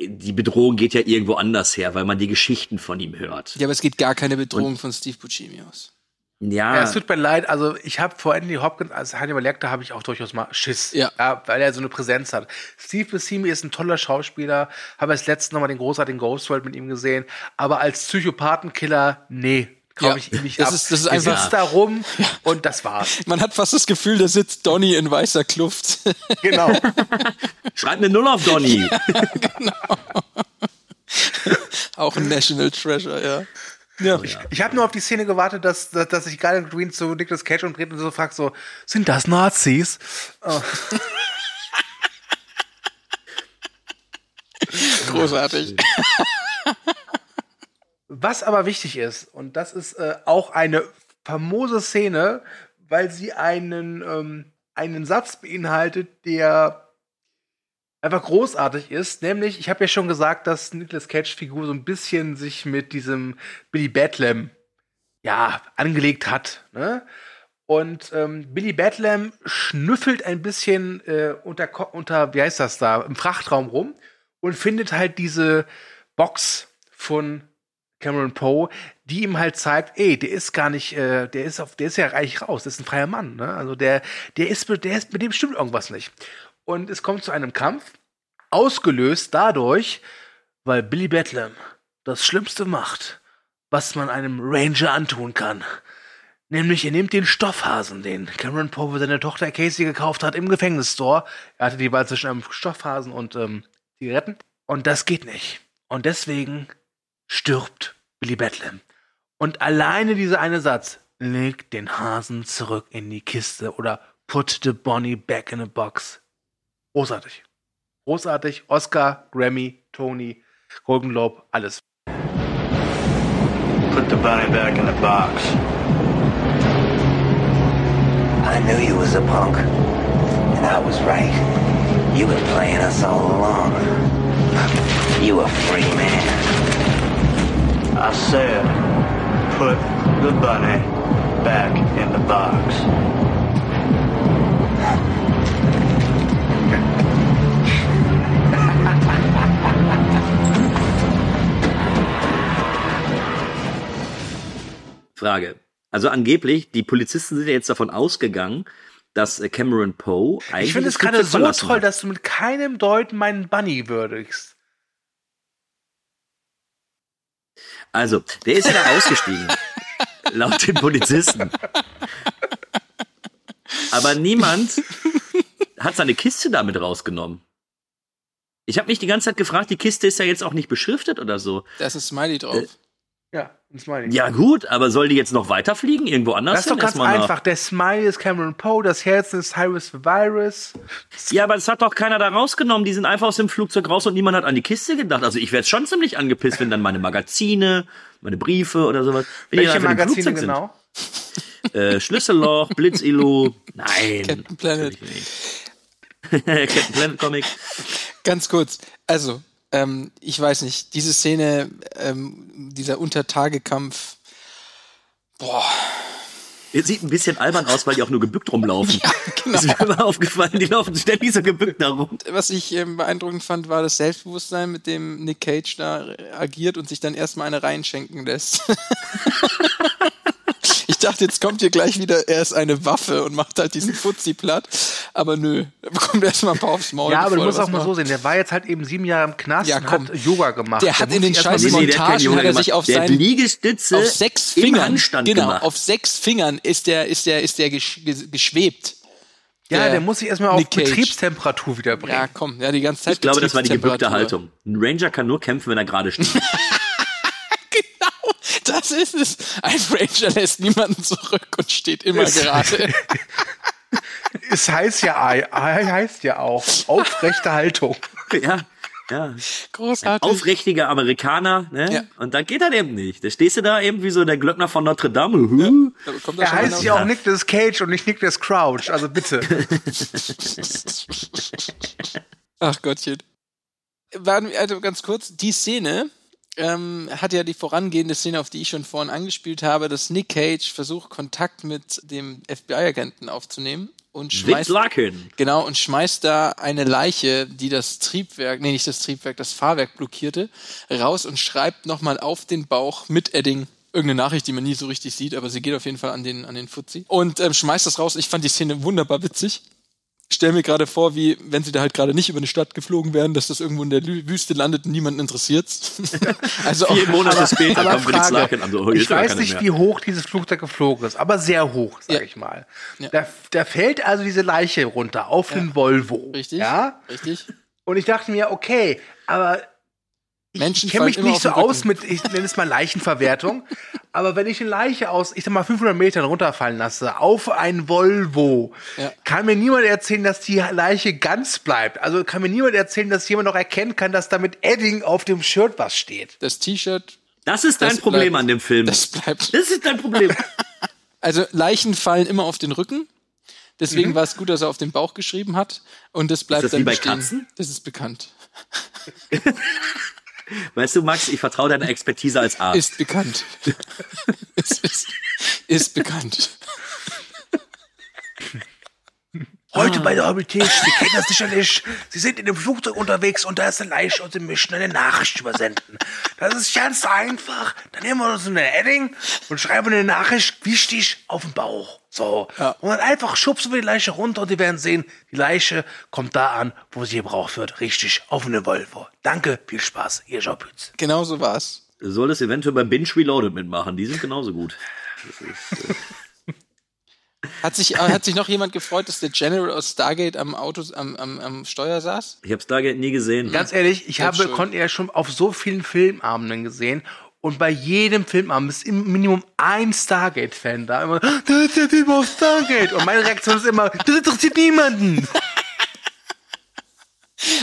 die Bedrohung geht ja irgendwo anders her, weil man die Geschichten von ihm hört. Ja, aber es geht gar keine Bedrohung von Steve Buscemi aus. Ja, Ja, es tut mir leid, also ich habe vor Anthony Hopkins als Hannibal Lecter habe ich auch durchaus mal Schiss, Ja. weil er so eine Präsenz hat. Steve Buscemi ist ein toller Schauspieler, habe als letzten nochmal den großartigen Ghost World mit ihm gesehen, aber als Psychopathenkiller, nee, Ja, ich ihm nicht das ab. ist- das ist einfach- sitzt da rum und das war's. Man hat fast das Gefühl, da sitzt Donny in weißer Kluft. *laughs* Genau. schreib eine Null auf Donny. *laughs* Auch ein National Treasure, ja. Ja. Ich habe nur auf die Szene gewartet, dass, dass, dass sich Garland Green zu Nicolas Cage umdreht und so fragt so, sind das Nazis? Oh. *laughs* Großartig. Was aber wichtig ist, und das ist äh, auch eine famose Szene, weil sie einen, ähm, einen Satz beinhaltet, der einfach großartig ist. Nämlich, ich habe ja schon gesagt, dass Nicolas Cage-Figur so ein bisschen sich mit diesem Billy Batlam ja angelegt hat. Ne? Und ähm, Billy Batlam schnüffelt ein bisschen äh, unter, unter, wie heißt das da, im Frachtraum rum und findet halt diese Box von Cameron Poe, die ihm halt zeigt, ey, der ist gar nicht, äh, der ist auf, der ist ja eigentlich raus, das ist ein freier Mann, ne? Also der, der ist, der ist, mit dem stimmt irgendwas nicht. Und es kommt zu einem Kampf, ausgelöst dadurch, weil Billy Batlam das Schlimmste macht, was man einem Ranger antun kann. Nämlich, er nimmt den Stoffhasen, den Cameron Poe für seine Tochter Casey gekauft hat im Gefängnisstore. Er hatte die Wahl zwischen einem Stoffhasen und ähm, Zigaretten. Und das geht nicht. Und deswegen stirbt Billy Batlam. Und alleine dieser eine Satz, leg den Hasen zurück in die Kiste oder put the Bonnie back in a box. Großartig. Großartig. Oscar, Grammy, Tony, Golden Globe, alles. Put the bunny back in the box. I knew you was a punk. And I was right. You been playing us all along. You a free man. I said, put the bunny back in the box. Frage. Also angeblich, die Polizisten sind ja jetzt davon ausgegangen, dass äh, Cameron Poe eigentlich Ich finde es gerade so toll, hat. dass du mit keinem Deuten meinen Bunny würdigst. Also, der ist ja da ausgestiegen. *laughs* laut den Polizisten. Aber niemand hat seine Kiste damit rausgenommen. Ich habe mich die ganze Zeit gefragt, die Kiste ist ja jetzt auch nicht beschriftet oder so. Da ist ein Smiley drauf. Ja, ein Smiley. Ja gut, aber soll die jetzt noch weiterfliegen? Irgendwo anders Das ist doch ganz Erstmal nach- einfach. Der Smiley ist Cameron Poe, das Herz ist Cyrus the Virus. Ja, aber das hat doch keiner da rausgenommen. Die sind einfach aus dem Flugzeug raus und niemand hat an die Kiste gedacht. Also ich wäre schon ziemlich angepisst, wenn dann meine Magazine, meine Briefe oder sowas. wenn Welche Magazine genau? Sind. Äh, Schlüsselloch, Blitzilu. *laughs* Nein. Captain Planet. *laughs* Captain Planet Comic. Ganz kurz. Also, ähm, ich weiß nicht, diese Szene, ähm, dieser Untertagekampf, boah, Es sieht ein bisschen albern aus, weil die auch nur gebückt rumlaufen. *laughs* Das ist mir immer aufgefallen, die laufen ständig so gebückt da rum. was ich ähm, beeindruckend fand, war das Selbstbewusstsein, mit dem Nick Cage da agiert und sich dann erstmal eine reinschenken lässt. *laughs* ich dachte, jetzt kommt hier gleich wieder, er ist eine Waffe und macht halt diesen Fuzzi platt. Aber nö, er bekommt erstmal ein paar aufs Maul. Ja, aber du musst auch mal so sehen, der war jetzt halt eben sieben Jahre im Knast Ja, und komm. hat Yoga gemacht. Der hat muss in den scheiß der hat Montagen Yoga hat er gemacht. sich auf Der hat seinen Liegestütze auf sechs Fingern, Handstand genau, gemacht. auf sechs Fingern ist der, ist der, ist der gesch ge- geschwebt. Ja, der muss sich erstmal auf Nick. Betriebstemperatur wiederbringen. Ja, komm, ja, die ganze Zeit. Ich glaube, das war die gebückte. Haltung. Ein Ranger kann nur kämpfen, wenn er gerade steht. *laughs* Genau, *laughs* das ist es. Ein Ranger lässt niemanden zurück und steht immer Es- gerade. *laughs* Es heißt ja, Ei, Ei heißt ja auch aufrechte Haltung. *laughs* ja, ja. Großartig. Aufrichtiger Amerikaner, ne? Ja. Und dann geht er eben nicht. Da stehst du da eben wie so der Glöckner von Notre Dame. Huh. Da kommt Er heißt einer- ja auch Nicolas Cage und nicht Nicolas Crouch, also bitte. Ach Gottchen. Warten wir, also ganz kurz, die Szene ähm, hat ja die vorangehende Szene, auf die ich schon vorhin angespielt habe, dass Nick Cage versucht, Kontakt mit dem FBI-Agenten aufzunehmen und schmeißt, genau, und schmeißt da eine Leiche, die das Triebwerk, nee, nicht das Triebwerk, das Fahrwerk blockierte, raus und schreibt nochmal auf den Bauch mit Edding irgendeine Nachricht, die man nie so richtig sieht, aber sie geht auf jeden Fall an den, an den Fuzzi und ähm, schmeißt das raus. Ich fand die Szene wunderbar witzig stell mir gerade vor, wie wenn sie da halt gerade nicht über eine Stadt geflogen wären, dass das irgendwo in der Wüste landet und niemanden interessiert's. *laughs* also Vier Monate Aber- später aber kommt Frage, an. So, ich jetzt will weiß nicht, mehr. wie hoch dieses Flugzeug geflogen ist, aber sehr hoch, sag Ja. ich mal. Ja. Da, da fällt also diese Leiche runter auf den Volvo. richtig, Ja? richtig. Und ich dachte mir, okay, aber ich Menschen kenne mich nicht so aus mit, ich nenne es mal Leichenverwertung, *laughs* aber wenn ich eine Leiche aus, ich sag mal, 500 Metern runterfallen lasse, auf ein Volvo, Ja. kann mir niemand erzählen, dass die Leiche ganz bleibt. Also kann mir niemand erzählen, dass jemand noch erkennen kann, dass da mit Edding auf dem Shirt was steht. Das T-Shirt, Das ist dein Das Problem bleibt- an dem Film. das bleibt. Das ist dein Problem. *laughs* Also Leichen fallen immer auf den Rücken. Deswegen Mhm. war es gut, dass er auf den Bauch geschrieben hat. Und das bleibt das dann wie bei bestehen. Katzen? Das ist bekannt. *laughs* Weißt du, Max, ich vertraue deiner Expertise als Arzt. Ist bekannt. *laughs* es ist, ist bekannt. Heute bei der Habilität, Sie kennen das sicherlich. Sie sind in dem Flugzeug unterwegs und da ist eine Leiche und Sie möchten eine Nachricht übersenden. Das ist ganz einfach. Dann nehmen wir uns eine Edding und schreiben eine Nachricht, wichtig, auf den Bauch. So. Und dann einfach schubsen wir die Leiche runter und Sie werden sehen, die Leiche kommt da an, wo sie gebraucht wird. Richtig, auf eine Volvo. Danke, viel Spaß. Ihr Jobütz. Genau so war's. Du solltest eventuell bei Binge Reloaded mitmachen. Die sind genauso gut. Das ist, äh, Hat sich, äh, hat sich noch jemand gefreut, dass der General aus Stargate am Auto, am, am, am Steuer saß? ich habe Stargate nie gesehen. Ganz ehrlich, ich habe, konnte ja schon auf so vielen Filmabenden gesehen. Und bei jedem Filmabend ist im Minimum ein Stargate-Fan da. Immer, da ist der Typ aus Stargate. Und meine Reaktion ist immer, das interessiert niemanden.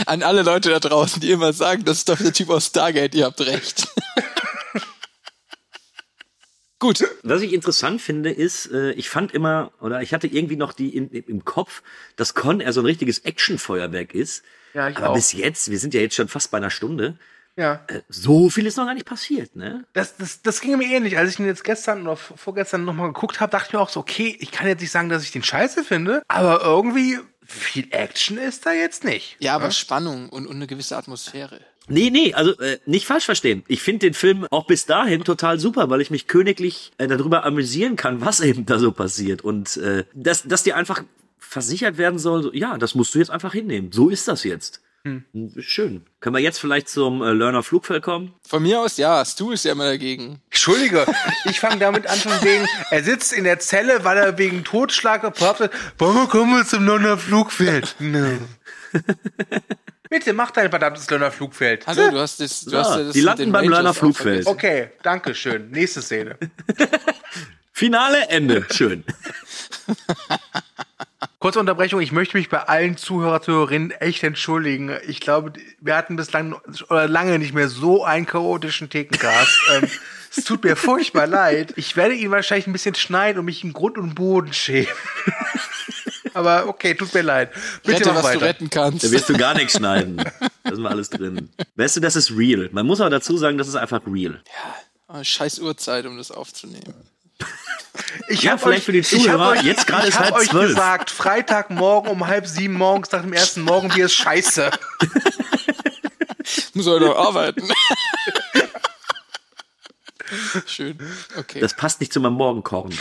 An alle Leute da draußen, die immer sagen, das ist doch der Typ aus Stargate, ihr habt recht. *laughs* Gut. Was ich interessant finde, ist, äh, ich fand immer, oder ich hatte irgendwie noch die in, im Kopf, dass Con er so ein richtiges Actionfeuerwerk ist. Ja, ich Aber auch. bis jetzt, wir sind ja jetzt schon fast bei einer Stunde, Ja. äh, so viel ist noch gar nicht passiert, ne? Das, das, das ging mir ähnlich. Als ich ihn jetzt gestern oder vorgestern nochmal geguckt habe, dachte ich mir auch so, okay, ich kann jetzt nicht sagen, dass ich den scheiße finde, aber irgendwie viel Action ist da jetzt nicht. Ja, aber Spannung und, und eine gewisse Atmosphäre. Nee, nee, also äh, nicht falsch verstehen. Ich finde den Film auch bis dahin total super, weil ich mich königlich äh, darüber amüsieren kann, *laughs* was eben da so passiert. Und äh, dass, dass dir einfach versichert werden soll, so, ja, das musst du jetzt einfach hinnehmen. So ist das jetzt. Hm. Schön. Können wir jetzt vielleicht zum äh, Learner Flugfeld kommen? Von mir aus, ja, Stu ist ja immer dagegen. *laughs* Entschuldige, ich fange damit an von wegen, er sitzt in der Zelle, weil er wegen Totschlag behauptet, warum kommen wir zum Londoner Flugfeld? No. *laughs* Bitte mach dein verdammtes Londoner Flugfeld. Hallo, du hast das, du So, hast ja das die landen den beim auch Flugfeld. Okay, danke schön. Nächste Szene. *laughs* Finale, Ende. Schön. *laughs* Kurze Unterbrechung, ich möchte mich bei allen Zuhörer, Zuhörerinnen echt entschuldigen. Ich glaube, wir hatten bislang oder lange nicht mehr so einen chaotischen Thekencast. *laughs* ähm, es tut mir furchtbar leid. Ich werde ihn wahrscheinlich ein bisschen schneiden und mich in Grund und Boden schämen. Aber okay, tut mir leid. Bitte Rette, mach was weiter. du retten kannst. Da wirst du gar nichts schneiden. Da sind wir alles drin. Weißt du, das ist real. Man muss aber dazu sagen, das ist einfach real. Oh, scheiß Uhrzeit, um das aufzunehmen. Ich Ja, vielleicht euch, für die Zuhörer, euch, jetzt gerade ich ist halb euch zwölf. gesagt, Freitagmorgen um halb sieben morgens nach dem ersten Morgenbier ist scheiße. *laughs* Muss heute noch arbeiten. *laughs* Schön. Okay. Das passt nicht zu meinem Morgenkochen. *laughs*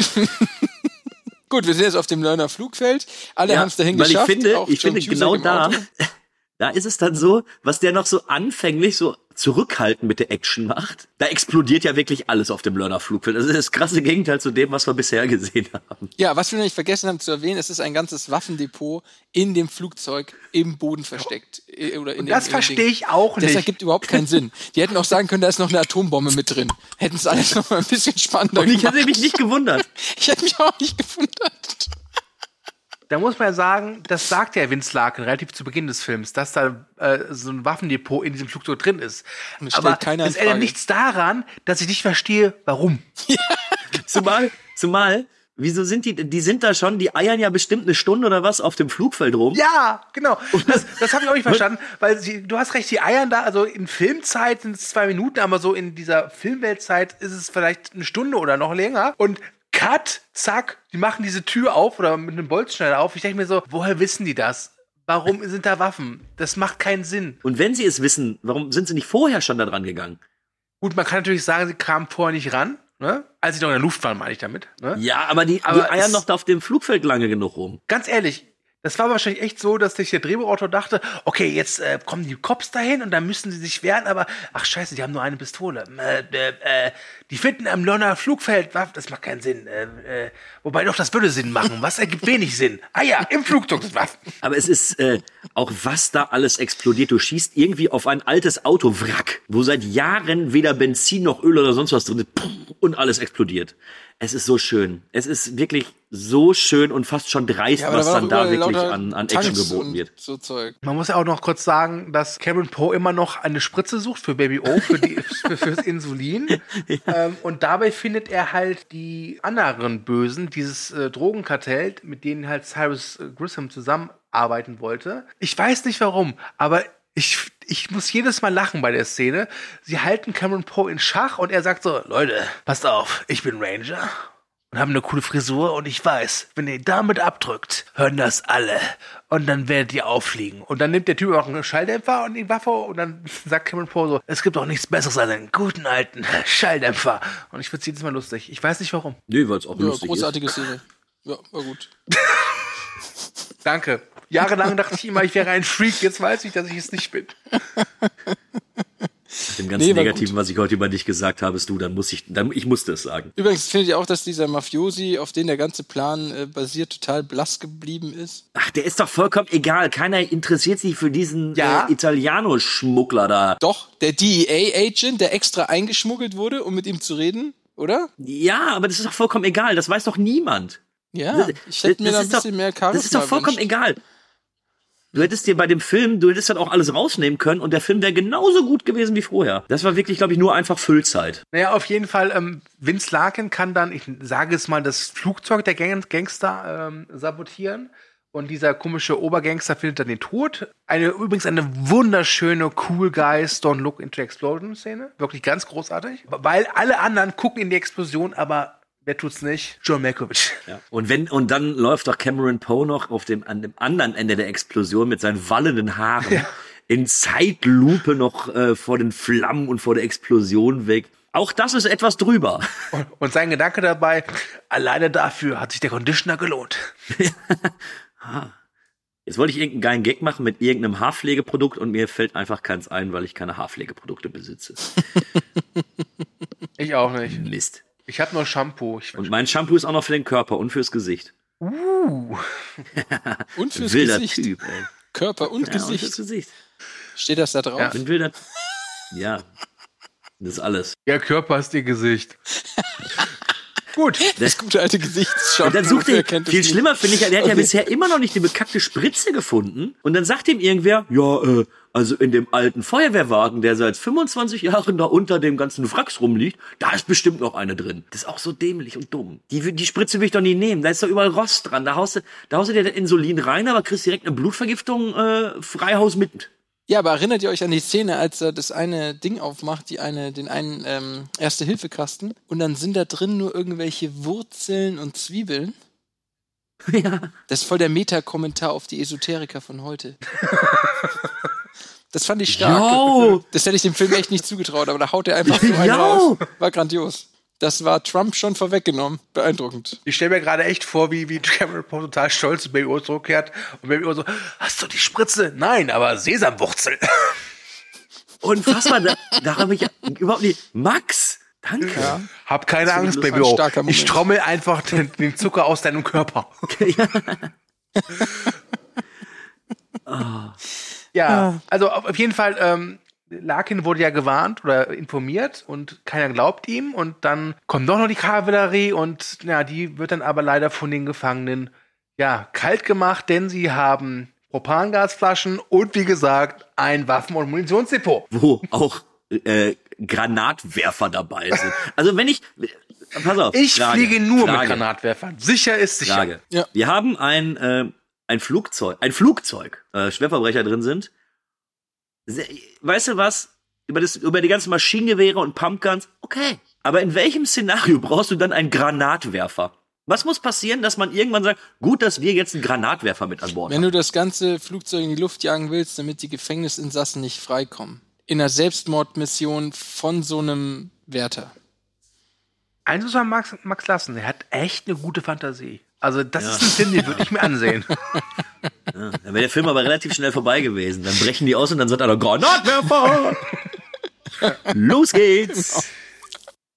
Gut, wir sind jetzt auf dem Lerner Flugfeld. Alle Ja, haben es dahin weil geschafft. ich finde, ich finde genau da, *laughs* da ist es dann so, was der noch so anfänglich so zurückhaltend mit der Action macht. Da explodiert ja wirklich alles auf dem Lerner Flugfeld. Das ist das krasse Gegenteil zu dem, was wir bisher gesehen haben. Ja, was wir noch nicht vergessen haben zu erwähnen, es ist ein ganzes Waffendepot in dem Flugzeug im Boden versteckt. Äh, Oder in Und das verstehe ich auch Das nicht. ergibt überhaupt keinen Sinn. Die hätten auch sagen können, da ist noch eine Atombombe mit drin. Hätten es alles noch mal ein bisschen spannender Und ich gemacht. hätte mich nicht gewundert. *laughs* Ich hätte mich auch nicht gewundert. Da muss man ja sagen, das sagt ja Vince Larkin relativ zu Beginn des Films, dass da äh, so ein Waffendepot in diesem Flugzeug drin ist. Stellt Aber es ändert nichts daran, dass ich nicht verstehe, warum. *laughs* Zumal, zumal, wieso sind die, die sind da schon, die eiern ja bestimmt eine Stunde oder was auf dem Flugfeld rum. Ja, genau. Das, das habe ich auch nicht *laughs* verstanden, weil sie, du hast recht, die eiern da, also in Filmzeit sind es zwei Minuten, aber so in dieser Filmweltzeit ist es vielleicht eine Stunde oder noch länger. Und Cut, zack, die machen diese Tür auf oder mit einem Bolzschneider auf. Ich denke mir so, woher wissen die das? Warum sind da Waffen? Das macht keinen Sinn. Und wenn sie es wissen, warum sind sie nicht vorher schon da dran gegangen? Gut, man kann natürlich sagen, sie kamen vorher nicht ran, ne? Als sie noch in der Luft waren, meine ich damit. Ne? Ja, aber die, Aber die eiern noch da auf dem Flugfeld lange genug rum. Ganz ehrlich, das war wahrscheinlich echt so, dass sich der Drehbuchautor dachte, okay, jetzt äh, kommen die Cops dahin und dann müssen sie sich wehren, aber ach scheiße, die haben nur eine Pistole. Äh, äh, die finden am Londoner Flugfeld das macht keinen Sinn. Äh, äh, wobei doch, das würde Sinn machen. Was ergibt wenig Sinn? Ah ja, im Flugzeug sind Waffen. Aber es ist äh, auch, was da alles explodiert. Du schießt irgendwie auf ein altes Autowrack, wo seit Jahren weder Benzin noch Öl oder sonst was drin ist. Puh, Und alles explodiert. Es ist so schön. Es ist wirklich so schön und fast schon dreist, Ja, was da dann da wirklich an, an Action Tanks geboten wird. So Zeug. Man muss ja auch noch kurz sagen, dass Cameron Poe immer noch eine Spritze sucht für Baby O, für die, *laughs* für, fürs Insulin. ähm, und dabei findet er halt die anderen Bösen, dieses äh, Drogenkartell, mit denen halt Cyrus äh, Grissom zusammenarbeiten wollte. Ich weiß nicht warum, aber ich, ich muss jedes Mal lachen bei der Szene. Sie halten Cameron Poe in Schach und er sagt so, Leute, passt auf, ich bin Ranger und haben eine coole Frisur und ich weiß, wenn ihr damit abdrückt, hören das alle und dann werdet ihr auffliegen. Und dann nimmt der Typ auch einen Schalldämpfer und die Waffe und dann *laughs* sagt Cameron Poe so, es gibt auch nichts Besseres als einen guten alten *laughs* Schalldämpfer. Und ich find's jedes Mal lustig. Ich weiß nicht warum. Nö, weil es auch Ja, lustig großartige Szene. Ja, war gut. *laughs* Danke. Jahrelang dachte ich immer, ich wäre ein Freak. Jetzt weiß ich, dass ich es nicht bin. ist. Dem ganzen Nee, Negativen, was ich heute über dich gesagt habe, ist du, dann muss ich, dann, ich musste es sagen. Übrigens findet ihr auch, dass dieser Mafiosi, auf den der ganze Plan äh, basiert, total blass geblieben ist? Ach, der ist doch vollkommen egal. Keiner interessiert sich für diesen Ja. äh, Italiano-Schmuggler da. Doch, der DEA-Agent, der extra eingeschmuggelt wurde, um mit ihm zu reden, oder? Ja, aber das ist doch vollkommen egal. Das weiß doch niemand. Ja, ich hätte mir da ein ist doch- bisschen mehr Charisma Das ist doch vollkommen erwünscht. egal. Du hättest dir bei dem Film, du hättest dann auch alles rausnehmen können und der Film wäre genauso gut gewesen wie vorher. Das war wirklich, glaube ich, nur einfach Füllzeit. Naja, auf jeden Fall, ähm, Vince Larkin kann dann, ich sage es mal, das Flugzeug der Gang Gangster ähm, sabotieren. Und dieser komische Obergangster findet dann den Tod. Eine, übrigens eine wunderschöne Cool Guys Don't Look into Explosion Szene. Wirklich ganz großartig. Weil alle anderen gucken in die Explosion, aber wer tut's nicht? John Malkovich. Ja. Und wenn, und dann läuft doch Cameron Poe noch auf dem, an dem anderen Ende der Explosion mit seinen wallenden Haaren in Zeitlupe noch äh, vor den Flammen und vor der Explosion weg. Auch das ist etwas drüber. Und, und sein Gedanke dabei, alleine dafür hat sich der Conditioner gelohnt. *laughs* Jetzt wollte ich irgendeinen geilen Gag machen mit irgendeinem Haarpflegeprodukt und mir fällt einfach keins ein, weil ich keine Haarpflegeprodukte besitze. *laughs* Ich auch nicht. Mist. Ich habe nur Shampoo. Ich, Und mein Shampoo ist auch noch für den Körper und fürs Gesicht. uh. Und *laughs* fürs Wilder Gesicht. Typ, ey. Körper und Ja, und fürs Gesicht. Gesicht. Steht das da drauf? Ja. Ich bin wilder. Ja. Das ist alles. Der Körper ist ihr Gesicht. *laughs* Gut. *laughs* Das gute alte Gesichtsschauen. Und dann sucht er, viel nicht? schlimmer finde ich, der hat ja bisher immer noch nicht die bekackte Spritze gefunden. Und dann sagt ihm irgendwer, ja, äh, also in dem alten Feuerwehrwagen, der seit 25 Jahren da unter dem ganzen Wracks rumliegt, da ist bestimmt noch eine drin. Das ist auch so dämlich und dumm. Die, die Spritze will ich doch nie nehmen. Da ist doch überall Rost dran. Da haust du, da haust du dir das Insulin rein, aber kriegst direkt eine Blutvergiftung, äh, Freihaus mit. Ja, aber erinnert ihr euch an die Szene, als er das eine Ding aufmacht, die eine, den einen ähm, Erste-Hilfe-Kasten und dann sind da drin nur irgendwelche Wurzeln und Zwiebeln? *laughs* Ja. Das ist voll der Meta-Kommentar auf die Esoteriker von heute. Das fand ich stark. Jo. Das hätte ich dem Film echt nicht zugetraut, aber da haut er einfach so einen *laughs* Jo. raus. War grandios. Das war Trump schon vorweggenommen. Beeindruckend. Ich stelle mir gerade echt vor, wie, wie Cameron Poe total stolz zu Baby O zurückkehrt und Baby O so, hast du die Spritze? Nein, aber Sesamwurzel. *laughs* Unfassbar, da, da habe ich ja überhaupt nicht. Max, danke. Hab keine Das Angst, Baby O. starker Moment. Ich trommel einfach den, den Zucker aus deinem Körper. Ja, *laughs* also auf auf jeden Fall, ähm, Larkin wurde ja gewarnt oder informiert und keiner glaubt ihm und dann kommt doch noch die Kavallerie und ja, die wird dann aber leider von den Gefangenen ja kalt gemacht, denn sie haben Propangasflaschen und wie gesagt ein Waffen- und Munitionsdepot. wo auch äh, Granatwerfer dabei sind. Also wenn ich, pass auf, Ich Frage, fliege nur Frage, mit Granatwerfern. Sicher ist sicher. Frage. Ja. Wir haben ein äh, ein Flugzeug, ein Flugzeug, äh, Schwerverbrecher drin sind. Weißt du was? Über, das, über die ganzen Maschinengewehre und Pumpguns, okay. Aber in welchem Szenario brauchst du dann einen Granatwerfer? Was muss passieren, dass man irgendwann sagt, gut, dass wir jetzt einen Granatwerfer mit an Bord Wenn haben? du das ganze Flugzeug in die Luft jagen willst, damit die Gefängnisinsassen nicht freikommen. In einer Selbstmordmission von so einem Wärter. Eins muss man Max, Max lassen, er hat echt eine gute Fantasie. Also das ist ein Film, den würde ich mir *laughs* ansehen. Ja, dann wäre der Film aber relativ schnell vorbei gewesen. Dann brechen die aus und dann sagt einer, Granatwerfer! Los geht's!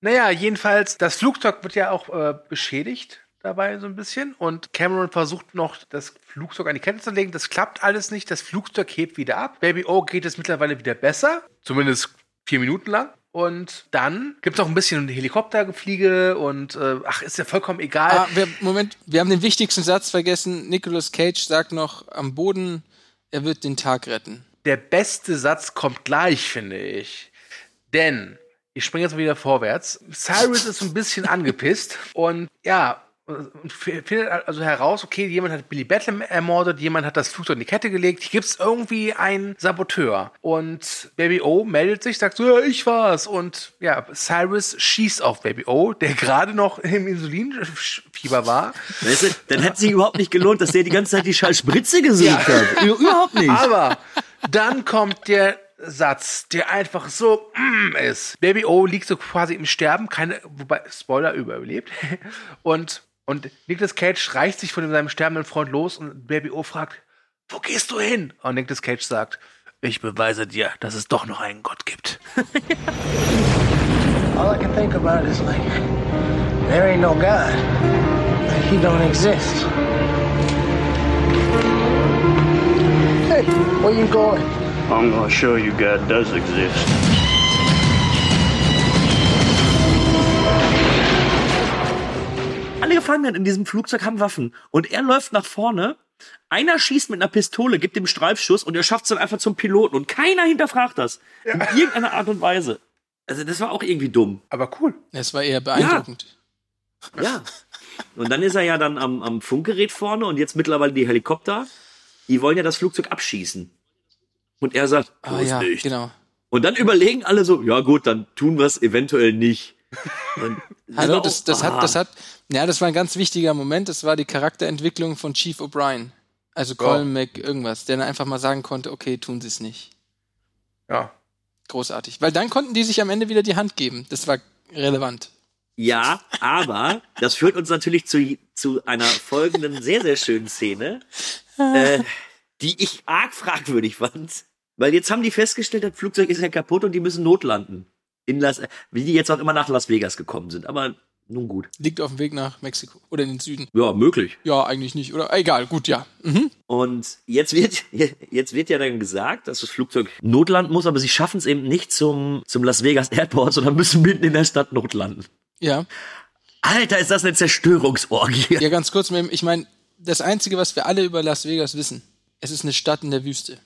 Naja, jedenfalls, das Flugzeug wird ja auch äh, beschädigt dabei so ein bisschen. Und Cameron versucht noch, das Flugzeug an die Kette zu legen. Das klappt alles nicht. Das Flugzeug hebt wieder ab. Baby O geht es mittlerweile wieder besser. Zumindest vier Minuten lang. Und dann gibt's auch ein bisschen Helikoptergefliege und äh, ach, ist ja vollkommen egal. Ah, wir, Moment, wir haben den wichtigsten Satz vergessen. Nicolas Cage sagt noch am Boden, er wird den Tag retten. Der beste Satz kommt gleich, finde ich. Denn, ich springe jetzt mal wieder vorwärts. Cyrus ist so ein bisschen angepisst und ja, und findet also heraus, okay, jemand hat Billy Battle ermordet, jemand hat das Flugzeug in die Kette gelegt, hier gibt's irgendwie einen Saboteur. Und Baby O meldet sich, sagt so, ja, ich war's. Und ja, Cyrus schießt auf Baby O, der gerade noch im Insulinfieber war. Weißt du, dann hätte sich überhaupt nicht gelohnt, dass der die ganze Zeit die scheiß Spritze gesucht Ja. hat. Überhaupt nicht. Aber dann kommt der Satz, der einfach so mm, ist. Baby O liegt so quasi im Sterben, keine, wobei, Spoiler, überlebt. Und, und Nicolas Cage reicht sich von seinem sterbenden Freund los und Baby O fragt, wo gehst du hin? Und Nicolas Cage sagt, ich beweise dir, dass es doch noch einen Gott gibt. *laughs* All I can think about is like, there ain't no God. Like he don't exist. Hey, where you going? I'm gonna show you God does exist. Alle Gefangenen in diesem Flugzeug haben Waffen. Und er läuft nach vorne. Einer schießt mit einer Pistole, gibt dem Streifschuss und er schafft es dann einfach zum Piloten. Und keiner hinterfragt das. In irgendeiner Art und Weise. Also das war auch irgendwie dumm. Aber cool. Es war eher beeindruckend. Ja. Und dann ist er ja dann am, am Funkgerät vorne und jetzt mittlerweile die Helikopter. Die wollen ja das Flugzeug abschießen. Und er sagt, Ah, ja, nicht. genau. Und dann überlegen alle so, ja gut, dann tun wir es eventuell nicht. Und *laughs* Hallo, das, das ah. hat, das hat, ja, das war ein ganz wichtiger Moment. Das war die Charakterentwicklung von Chief O'Brien. Also Colin Mac irgendwas, der dann einfach mal sagen konnte, okay, tun sie es nicht. Ja. Großartig. Weil dann konnten die sich am Ende wieder die Hand geben. Das war relevant. Ja, aber das führt uns natürlich zu, zu einer folgenden sehr, sehr schönen Szene, äh, die ich arg fragwürdig fand. Weil jetzt haben die festgestellt, das Flugzeug ist ja kaputt und die müssen notlanden. In Las, wie die jetzt auch immer nach Las Vegas gekommen sind. Aber nun gut. Liegt auf dem Weg nach Mexiko oder in den Süden. Ja, möglich. Ja, eigentlich nicht. Oder egal, gut, ja. Mhm. Und jetzt wird, *laughs* jetzt wird ja dann gesagt, dass das Flugzeug notlanden muss, aber sie schaffen es eben nicht zum, zum Las Vegas Airport, sondern müssen mitten in der Stadt notlanden. Ja. Alter, ist das eine Zerstörungsorgie. *laughs* Ja, ganz kurz, ich meine, das Einzige, was wir alle über Las Vegas wissen, es ist eine Stadt in der Wüste.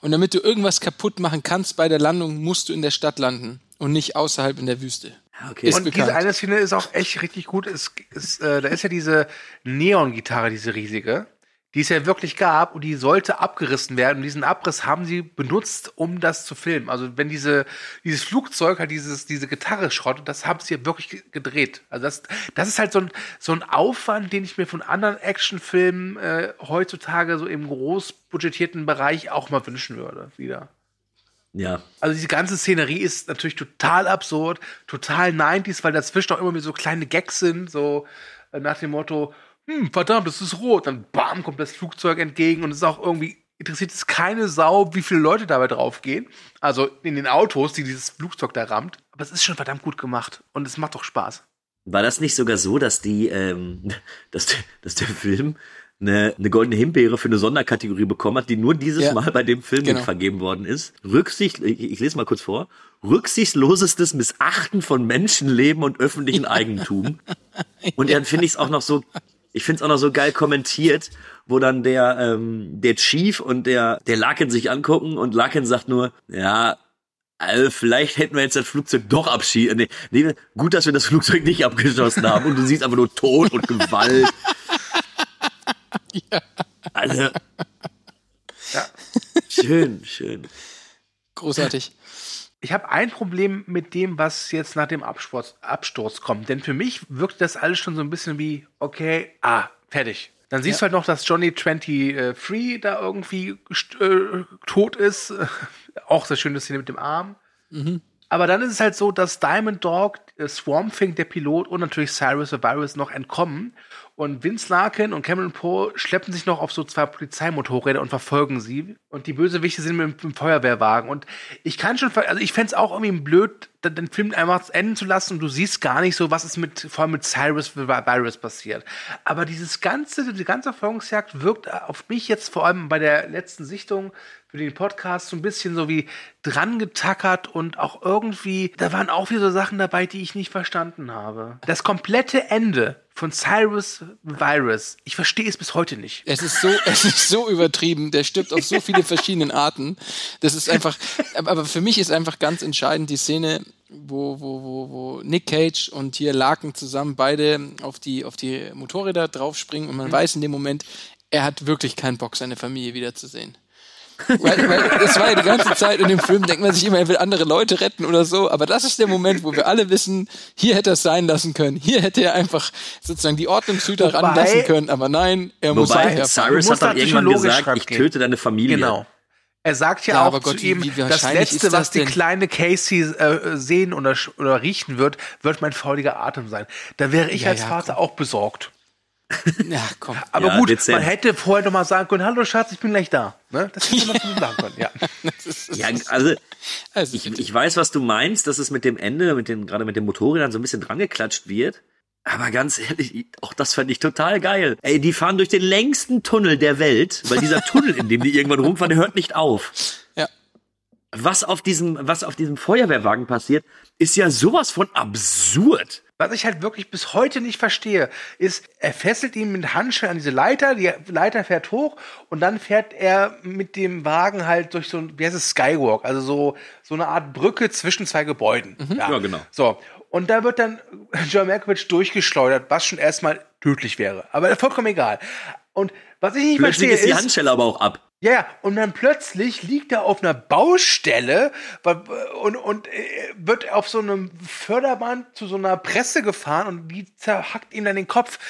Und damit du irgendwas kaputt machen kannst bei der Landung, musst du in der Stadt landen und nicht außerhalb in der Wüste. Okay. Ist und bekannt. diese eine Szene ist auch echt richtig gut. Es, es, äh, da ist ja diese Neon-Gitarre, diese riesige, die es ja wirklich gab und die sollte abgerissen werden. Und diesen Abriss haben sie benutzt, um das zu filmen. Also wenn diese, dieses Flugzeug halt dieses, diese Gitarre schrottet, das haben sie ja wirklich ge- gedreht. Also das, das ist halt so ein, so ein Aufwand, den ich mir von anderen Actionfilmen äh, heutzutage so im großbudgetierten Bereich auch mal wünschen würde. Wieder. Ja. Also diese ganze Szenerie ist natürlich total absurd, total 90s, weil dazwischen auch immer wieder so kleine Gags sind, so äh, nach dem Motto, hm, verdammt, das ist rot. Dann bam, kommt das Flugzeug entgegen und es ist auch irgendwie, interessiert es keine Sau, wie viele Leute dabei draufgehen. Also in den Autos, die dieses Flugzeug da rammt. Aber es ist schon verdammt gut gemacht und es macht doch Spaß. War das nicht sogar so, dass die, ähm, *laughs* dass, der- dass der Film eine, eine goldene Himbeere für eine Sonderkategorie bekommen hat, die nur dieses Ja. Mal bei dem Film Genau. vergeben worden ist? Rücksicht, ich, ich lese mal kurz vor. Rücksichtslosestes Missachten von Menschenleben und öffentlichen Eigentum. *laughs* Und dann finde ich es auch noch so, ich finde es auch noch so geil kommentiert, wo dann der, ähm, der Chief und der, der Larkin sich angucken und Larkin sagt nur, ja, also vielleicht hätten wir jetzt das Flugzeug doch abschießen. Nee, nee, gut, dass wir das Flugzeug nicht abgeschossen haben und du siehst einfach nur Tod und Gewalt. Also, Ja. schön, schön. Großartig. Ich habe ein Problem mit dem, was jetzt nach dem Absturz, Absturz kommt. Denn für mich wirkt das alles schon so ein bisschen wie, okay, ah, fertig. Dann siehst Ja. du halt noch, dass Johnny 23 da irgendwie äh, tot ist. *laughs* Auch sehr schöne Szene mit dem Arm. Mhm. Aber dann ist es halt so, dass Diamond Dog, äh, Swamp Thing, der Pilot und natürlich Cyrus the Virus noch entkommen. Und Vince Larkin und Cameron Poe schleppen sich noch auf so zwei Polizeimotorräder und verfolgen sie. Und die Bösewichte sind mit dem Feuerwehrwagen. Und ich kann schon, also ich fände es auch irgendwie blöd, den Film einfach enden zu lassen und du siehst gar nicht so, was ist mit, vor allem mit Cyrus Virus passiert. Aber dieses ganze, die ganze Verfolgungsjagd wirkt auf mich jetzt vor allem bei der letzten Sichtung für den Podcast so ein bisschen so wie dran getackert und auch irgendwie, da waren auch wieder so Sachen dabei, die ich nicht verstanden habe. Das komplette Ende von Cyrus Virus, ich verstehe es bis heute nicht. Es ist so, *laughs* es ist so übertrieben. Der stirbt auf so viele verschiedenen Arten. Das ist einfach, aber für mich ist einfach ganz entscheidend die Szene, wo, wo, wo, wo Nick Cage und hier Larken zusammen beide auf die, auf die Motorräder draufspringen und man mhm. weiß in dem Moment, er hat wirklich keinen Bock, seine Familie wiederzusehen. Weil, weil das war ja die ganze Zeit in dem Film, denkt man sich immer, er will andere Leute retten oder so. Aber das ist der Moment, wo wir alle wissen, hier hätte er es sein lassen können. Hier hätte er einfach sozusagen die Ordnungshüter Wobei, ranlassen können. Aber nein, er muss Wobei, Cyrus hat dann irgendwann gesagt, ich töte deine Familie. Genau. Er sagt ja, ja auch Gott, zu ihm, wie, wie das Letzte, was die kleine Casey äh, sehen oder, oder riechen wird, wird mein fauliger Atem sein. Da wäre ich ja, als ja, Vater komm. auch besorgt. Ja, komm. Aber ja, gut, dezent. man hätte vorher noch mal sagen können, hallo Schatz, ich bin gleich da. Ne? Das hätte man noch sagen können, ja. *laughs* ja, also, also ich, ich weiß, was du meinst, dass es mit dem Ende, mit den, gerade mit dem Motorrädern so ein bisschen drangeklatscht wird. Aber ganz ehrlich, auch das fand ich total geil. Ey, die fahren durch den längsten Tunnel der Welt, weil dieser Tunnel, in dem die irgendwann rumfahren, der hört nicht auf. Ja. Was auf diesem, was auf diesem Feuerwehrwagen passiert, ist ja sowas von absurd. Was ich halt wirklich bis heute nicht verstehe, ist, er fesselt ihn mit Handschellen an diese Leiter, die Leiter fährt hoch und dann fährt er mit dem Wagen halt durch so ein, wie heißt es, Skywalk, also so, so eine Art Brücke zwischen zwei Gebäuden. Mhm. Ja. ja, genau. So. Und da wird dann *laughs* John Malkovich durchgeschleudert, was schon erstmal tödlich wäre. Aber vollkommen egal. Und was ich nicht Plötzlich verstehe ist die Handschelle aber auch ab. Ja, ja, und dann plötzlich liegt er auf einer Baustelle und, und äh, wird auf so einem Förderband zu so einer Presse gefahren und die zerhackt ihm dann den Kopf.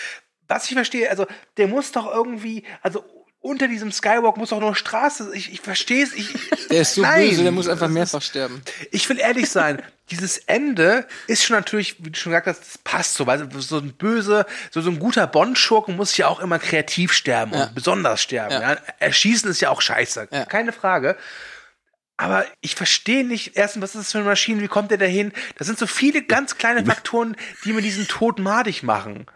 Was ich verstehe, also der muss doch irgendwie, also unter diesem Skywalk muss auch noch Straße. Ich, ich verstehe es. Ich, *laughs* der ist so nein, böse, der muss einfach mehrfach sterben. Ich will ehrlich sein, dieses Ende ist schon natürlich, wie du schon gesagt hast, das passt so, weil so ein böse, so, so ein guter Bond-Schurken muss ja auch immer kreativ sterben ja. und besonders sterben. Ja. Ja. Erschießen ist ja auch scheiße, keine Frage. Aber ich verstehe nicht, erstens, was ist das für eine Maschine, wie kommt der dahin? Das sind so viele ganz kleine Faktoren, die mir diesen Tod madig machen.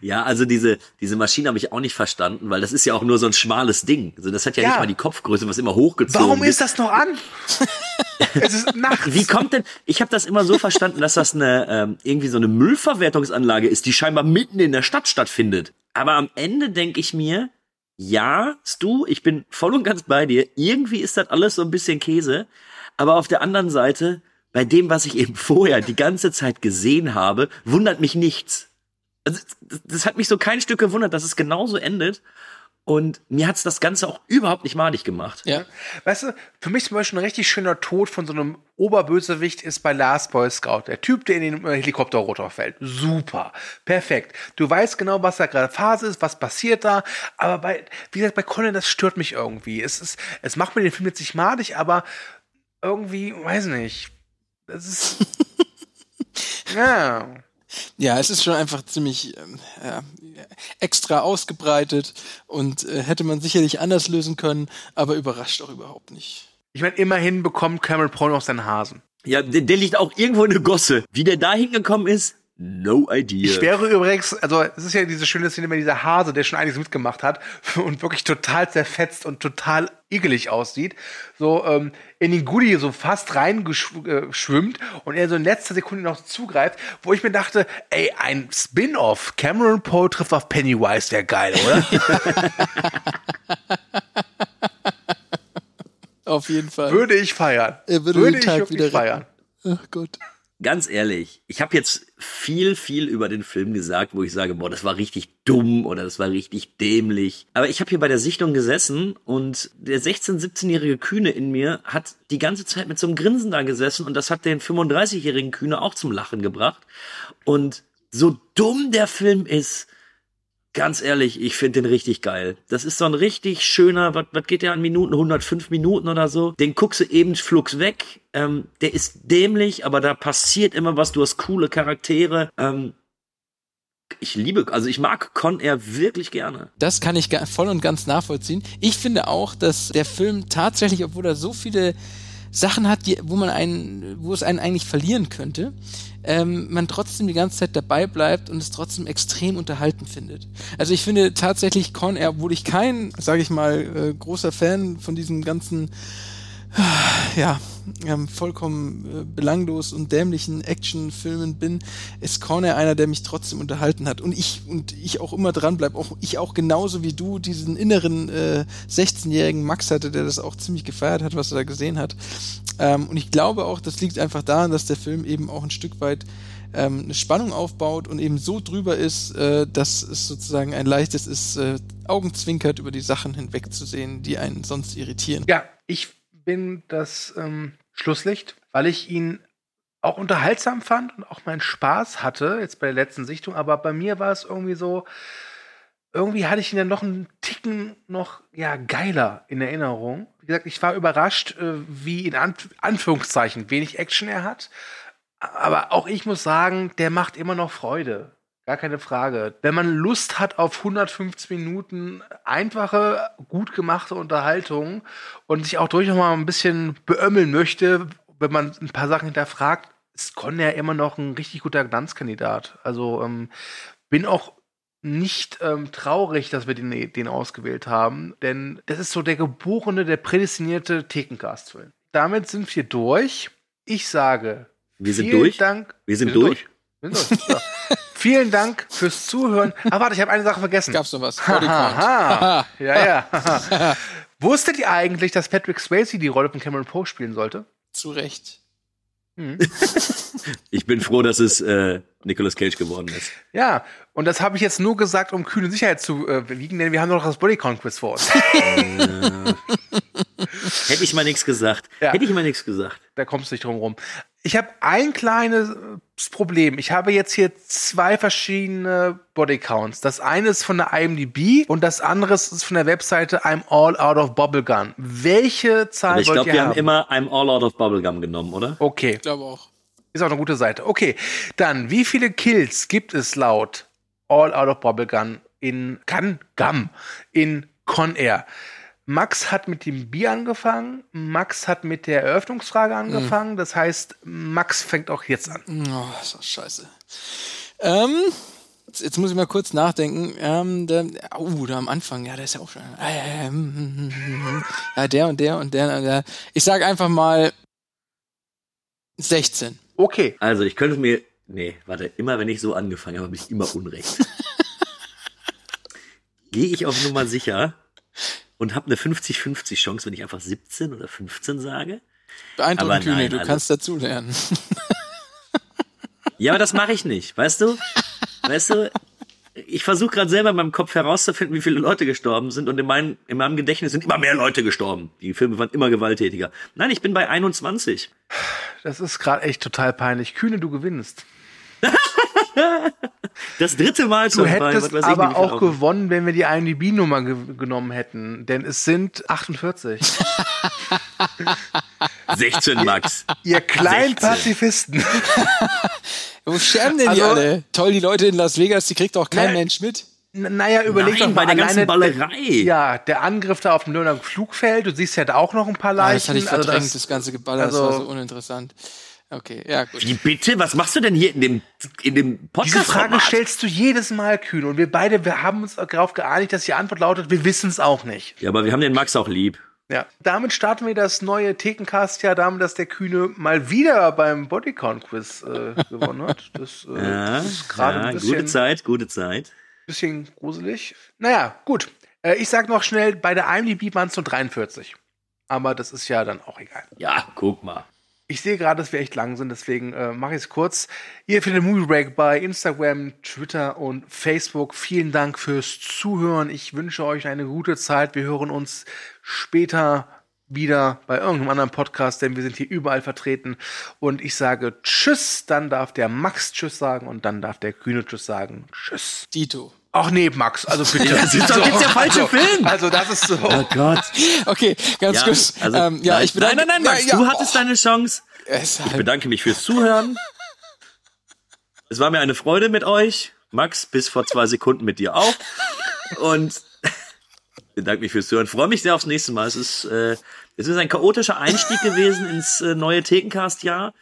Ja, also diese, diese Maschine habe ich auch nicht verstanden, weil das ist ja auch nur so ein schmales Ding. Also das hat ja, ja. nicht mal die Kopfgröße, was immer hochgezogen Warum ist das noch an? *laughs* es ist nachts. Wie kommt denn, ich habe das immer so verstanden, dass das eine ähm, irgendwie so eine Müllverwertungsanlage ist, die scheinbar mitten in der Stadt stattfindet. Aber am Ende denke ich mir, ja, Stu, ich bin voll und ganz bei dir. Irgendwie ist das alles so ein bisschen Käse. Aber auf der anderen Seite, bei dem, was ich eben *laughs* vorher die ganze Zeit gesehen habe, wundert mich nichts also, das hat mich so kein Stück gewundert, dass es genauso endet. Und mir hat's das Ganze auch überhaupt nicht madig gemacht. Ja. Weißt du, für mich zum Beispiel ein richtig schöner Tod von so einem Oberbösewicht ist bei Last Boy Scout. Der Typ, der in den Helikopterrotor fällt. Super. Perfekt. Du weißt genau, was da gerade Phase ist, was passiert da. Aber bei, wie gesagt, bei Conan, das stört mich irgendwie. Es ist, es macht mir den Film jetzt nicht madig, aber irgendwie, weiß nicht. Das ist, *laughs* ja. Ja, es ist schon einfach ziemlich ja, extra ausgebreitet und äh, hätte man sicherlich anders lösen können, aber überrascht auch überhaupt nicht. Ich meine, immerhin bekommt Cameron Paul noch seinen Hasen. Ja, der, der liegt auch irgendwo in der Gosse. Wie der da hingekommen ist, No idea. Ich wäre übrigens, also es ist ja diese schöne Szene, wenn dieser Hase, der schon einiges mitgemacht hat *laughs* und wirklich total zerfetzt und total ekelig aussieht, so ähm, in den Goodie so fast reingeschwimmt äh, und er so in letzter Sekunde noch zugreift, wo ich mir dachte, ey, ein Spin-off, Cameron Poe trifft auf Pennywise, wäre geil, oder? *laughs* auf jeden Fall. Würde ich feiern. Er würde, würde den Tag wieder feiern. Ach Gott ganz ehrlich, ich habe jetzt viel, viel über den Film gesagt, wo ich sage, boah, das war richtig dumm oder das war richtig dämlich. Aber ich habe hier bei der Sichtung gesessen und der 16-, 17-jährige Kühne in mir hat die ganze Zeit mit so einem Grinsen da gesessen und das hat den 35-jährigen Kühne auch zum Lachen gebracht. Und so dumm der Film ist, Ganz ehrlich, ich finde den richtig geil. Das ist so ein richtig schöner, was, geht der an Minuten? 105 Minuten oder so. Den guckst du eben flugs weg. Ähm, der ist dämlich, aber da passiert immer was. Du hast coole Charaktere. Ähm, ich liebe, also ich mag Con Air wirklich gerne. Das kann ich voll und ganz nachvollziehen. Ich finde auch, dass der Film tatsächlich, obwohl er so viele Sachen hat, die, wo man einen, wo es einen eigentlich verlieren könnte, ähm, man trotzdem die ganze Zeit dabei bleibt und es trotzdem extrem unterhalten findet. Also ich finde tatsächlich Con Air, obwohl ich kein, sage ich mal, äh, großer Fan von diesem ganzen ja, ähm, vollkommen äh, belanglos und dämlichen Actionfilmen bin, ist Corner einer, der mich trotzdem unterhalten hat. Und ich, und ich auch immer dran bleib, auch ich auch genauso wie du diesen inneren äh, 16-jährigen Max hatte, der das auch ziemlich gefeiert hat, was er da gesehen hat. Ähm, und ich glaube auch, das liegt einfach daran, dass der Film eben auch ein Stück weit ähm, eine Spannung aufbaut und eben so drüber ist, äh, dass es sozusagen ein leichtes ist, äh, Augenzwinkert über die Sachen hinwegzusehen, die einen sonst irritieren. Ja, ich bin das ähm, Schlusslicht, weil ich ihn auch unterhaltsam fand und auch meinen Spaß hatte, jetzt bei der letzten Sichtung, aber bei mir war es irgendwie so, irgendwie hatte ich ihn dann noch einen Ticken noch ja geiler in Erinnerung. Wie gesagt, ich war überrascht, äh, wie in Anf Anführungszeichen wenig Action er hat. Aber auch ich muss sagen, der macht immer noch Freude. Gar keine Frage. Wenn man Lust hat auf 150 Minuten einfache, gut gemachte Unterhaltung und sich auch durchaus mal ein bisschen beömmeln möchte, wenn man ein paar Sachen hinterfragt, ist Con ja immer noch ein richtig guter Glanzkandidat. Also ähm, bin auch nicht ähm, traurig, dass wir den, den ausgewählt haben, denn das ist so der geborene, der prädestinierte Thekencast-Film. Damit sind wir durch. Ich sage, wir sind durch. Dank. Wir sind, wir sind durch. durch. Wir sind durch. *laughs* Vielen Dank fürs Zuhören. Ah, warte, ich habe eine Sache vergessen. Gab's noch was? ja, ja. *laughs* Wusstet ihr eigentlich, dass Patrick Swayze die Rolle von Cameron Poe spielen sollte? Zu Recht. Hm. *laughs* ich bin froh, dass es äh, Nicolas Cage geworden ist. Ja, und das habe ich jetzt nur gesagt, um kühne Sicherheit zu äh, wiegen, denn wir haben noch das Bodycount-Quiz vor uns. *laughs* Äh, hätte ich mal nichts gesagt. Ja. Hätte ich mal nichts gesagt. Da kommst du nicht drum rum. Ich habe ein kleines Problem. Ich habe jetzt hier zwei verschiedene Bodycounts. Das eine ist von der IMDb und das andere ist von der Webseite I'm All Out of Bubblegum. Welche Zahl Aber ich glaube, wir haben? haben immer I'm All Out of Bubblegum genommen, oder? Okay. Ich glaube auch. Ist auch eine gute Seite. Okay, dann, wie viele Kills gibt es laut All Out of Bubblegum in Gun Gum in Con Air? Max hat mit dem Bier angefangen. Max hat mit der Eröffnungsfrage angefangen. Mhm. Das heißt, Max fängt auch jetzt an. Oh, ist doch scheiße. Ähm, jetzt, jetzt, muss ich mal kurz nachdenken. Ähm, der, oh, da am Anfang, ja, der ist ja auch schon. Ja, der und der und der. Und der. Ich sag einfach mal 16. Okay. Also, ich könnte mir. Nee, warte, immer wenn ich so angefangen habe, habe ich immer Unrecht. *laughs* Gehe ich auf Nummer sicher und habe eine 50-50 Chance, wenn ich einfach 17 oder 15 sage. Beeindruckend, Kühne, du also, kannst dazulernen. ja, aber das mache ich nicht, weißt du? Weißt du, ich versuche gerade selber in meinem Kopf herauszufinden, wie viele Leute gestorben sind und in, mein, in meinem Gedächtnis sind immer mehr Leute gestorben. Die Filme waren immer gewalttätiger. Nein, ich bin bei 21. Das ist gerade echt total peinlich. Kühne, du gewinnst. *laughs* Das dritte Mal schon. Du hättest bei, aber auch gewonnen, wenn wir die IMDb-Nummer ge genommen hätten, denn es sind 48. 16, *laughs* Max. Ihr kleinen 16. Pazifisten. *laughs* Wo sterben denn also, die alle? Toll, die Leute in Las Vegas, die kriegt auch kein ne, Mensch mit. Naja, überleg Nein, doch mal bei der ganzen Ballerei. ja, der Angriff da auf dem Nürnberger Flugfeld, du siehst ja da auch noch ein paar Leichen. Ja, das hatte ich verdrängt, also das, das ganze Geballer, also, das war so uninteressant. Okay, ja, gut. Wie bitte? Was machst du denn hier in dem, in dem Podcast? Diese Frage stellst du jedes Mal, Kühn. Und wir beide, wir haben uns darauf geeinigt, dass die Antwort lautet, wir wissen es auch nicht. Ja, aber wir haben den Max auch lieb. Ja, damit starten wir das neue Thekencast ja damit, dass der Kühne mal wieder beim Bodycount-Quiz äh, gewonnen hat. Das, äh, ja, das ist gerade ja, ein bisschen, gute Zeit, gute Zeit. Bisschen gruselig. Naja, gut. Äh, ich sag noch schnell, bei der IMDb waren es nur 43. Aber das ist ja dann auch egal. Ja, guck mal. Ich sehe gerade, dass wir echt lang sind, deswegen äh, mache ich es kurz. Ihr findet Movie Break bei Instagram, Twitter und Facebook. Vielen Dank fürs Zuhören. Ich wünsche euch eine gute Zeit. Wir hören uns später wieder bei irgendeinem anderen Podcast, denn wir sind hier überall vertreten. Und ich sage Tschüss, dann darf der Max Tschüss sagen und dann darf der Kühne Tschüss sagen. Tschüss. Dito. Ach nee, Max, also bitte. Das ist doch jetzt der falsche also, Film. Also das ist so. Oh Gott. Okay, ganz ja, kurz. Also, ähm, ja, nein, ich bedanke, nein, nein, nein, Max, ja, du hattest oh. deine Chance. Ich bedanke mich fürs Zuhören. Es war mir eine Freude mit euch. Max, bis vor zwei Sekunden mit dir auch. Und *laughs* bedanke mich fürs Zuhören. Freue mich sehr aufs nächste Mal. Es ist, äh, es ist ein chaotischer Einstieg gewesen ins äh, neue Thekencast-Jahr.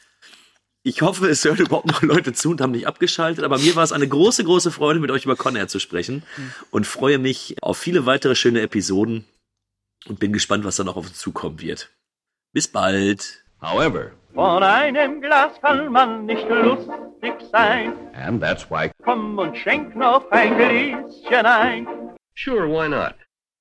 Ich hoffe, es hören überhaupt noch Leute zu und haben nicht abgeschaltet. Aber mir war es eine große, große Freude, mit euch über Conair zu sprechen. Und freue mich auf viele weitere schöne Episoden. Und bin gespannt, was da noch auf uns zukommen wird. Bis bald. However, Von einem Glas kann man nicht lustig sein. and that's why Komm und schenk noch ein Gläschen ein. Sure, why not?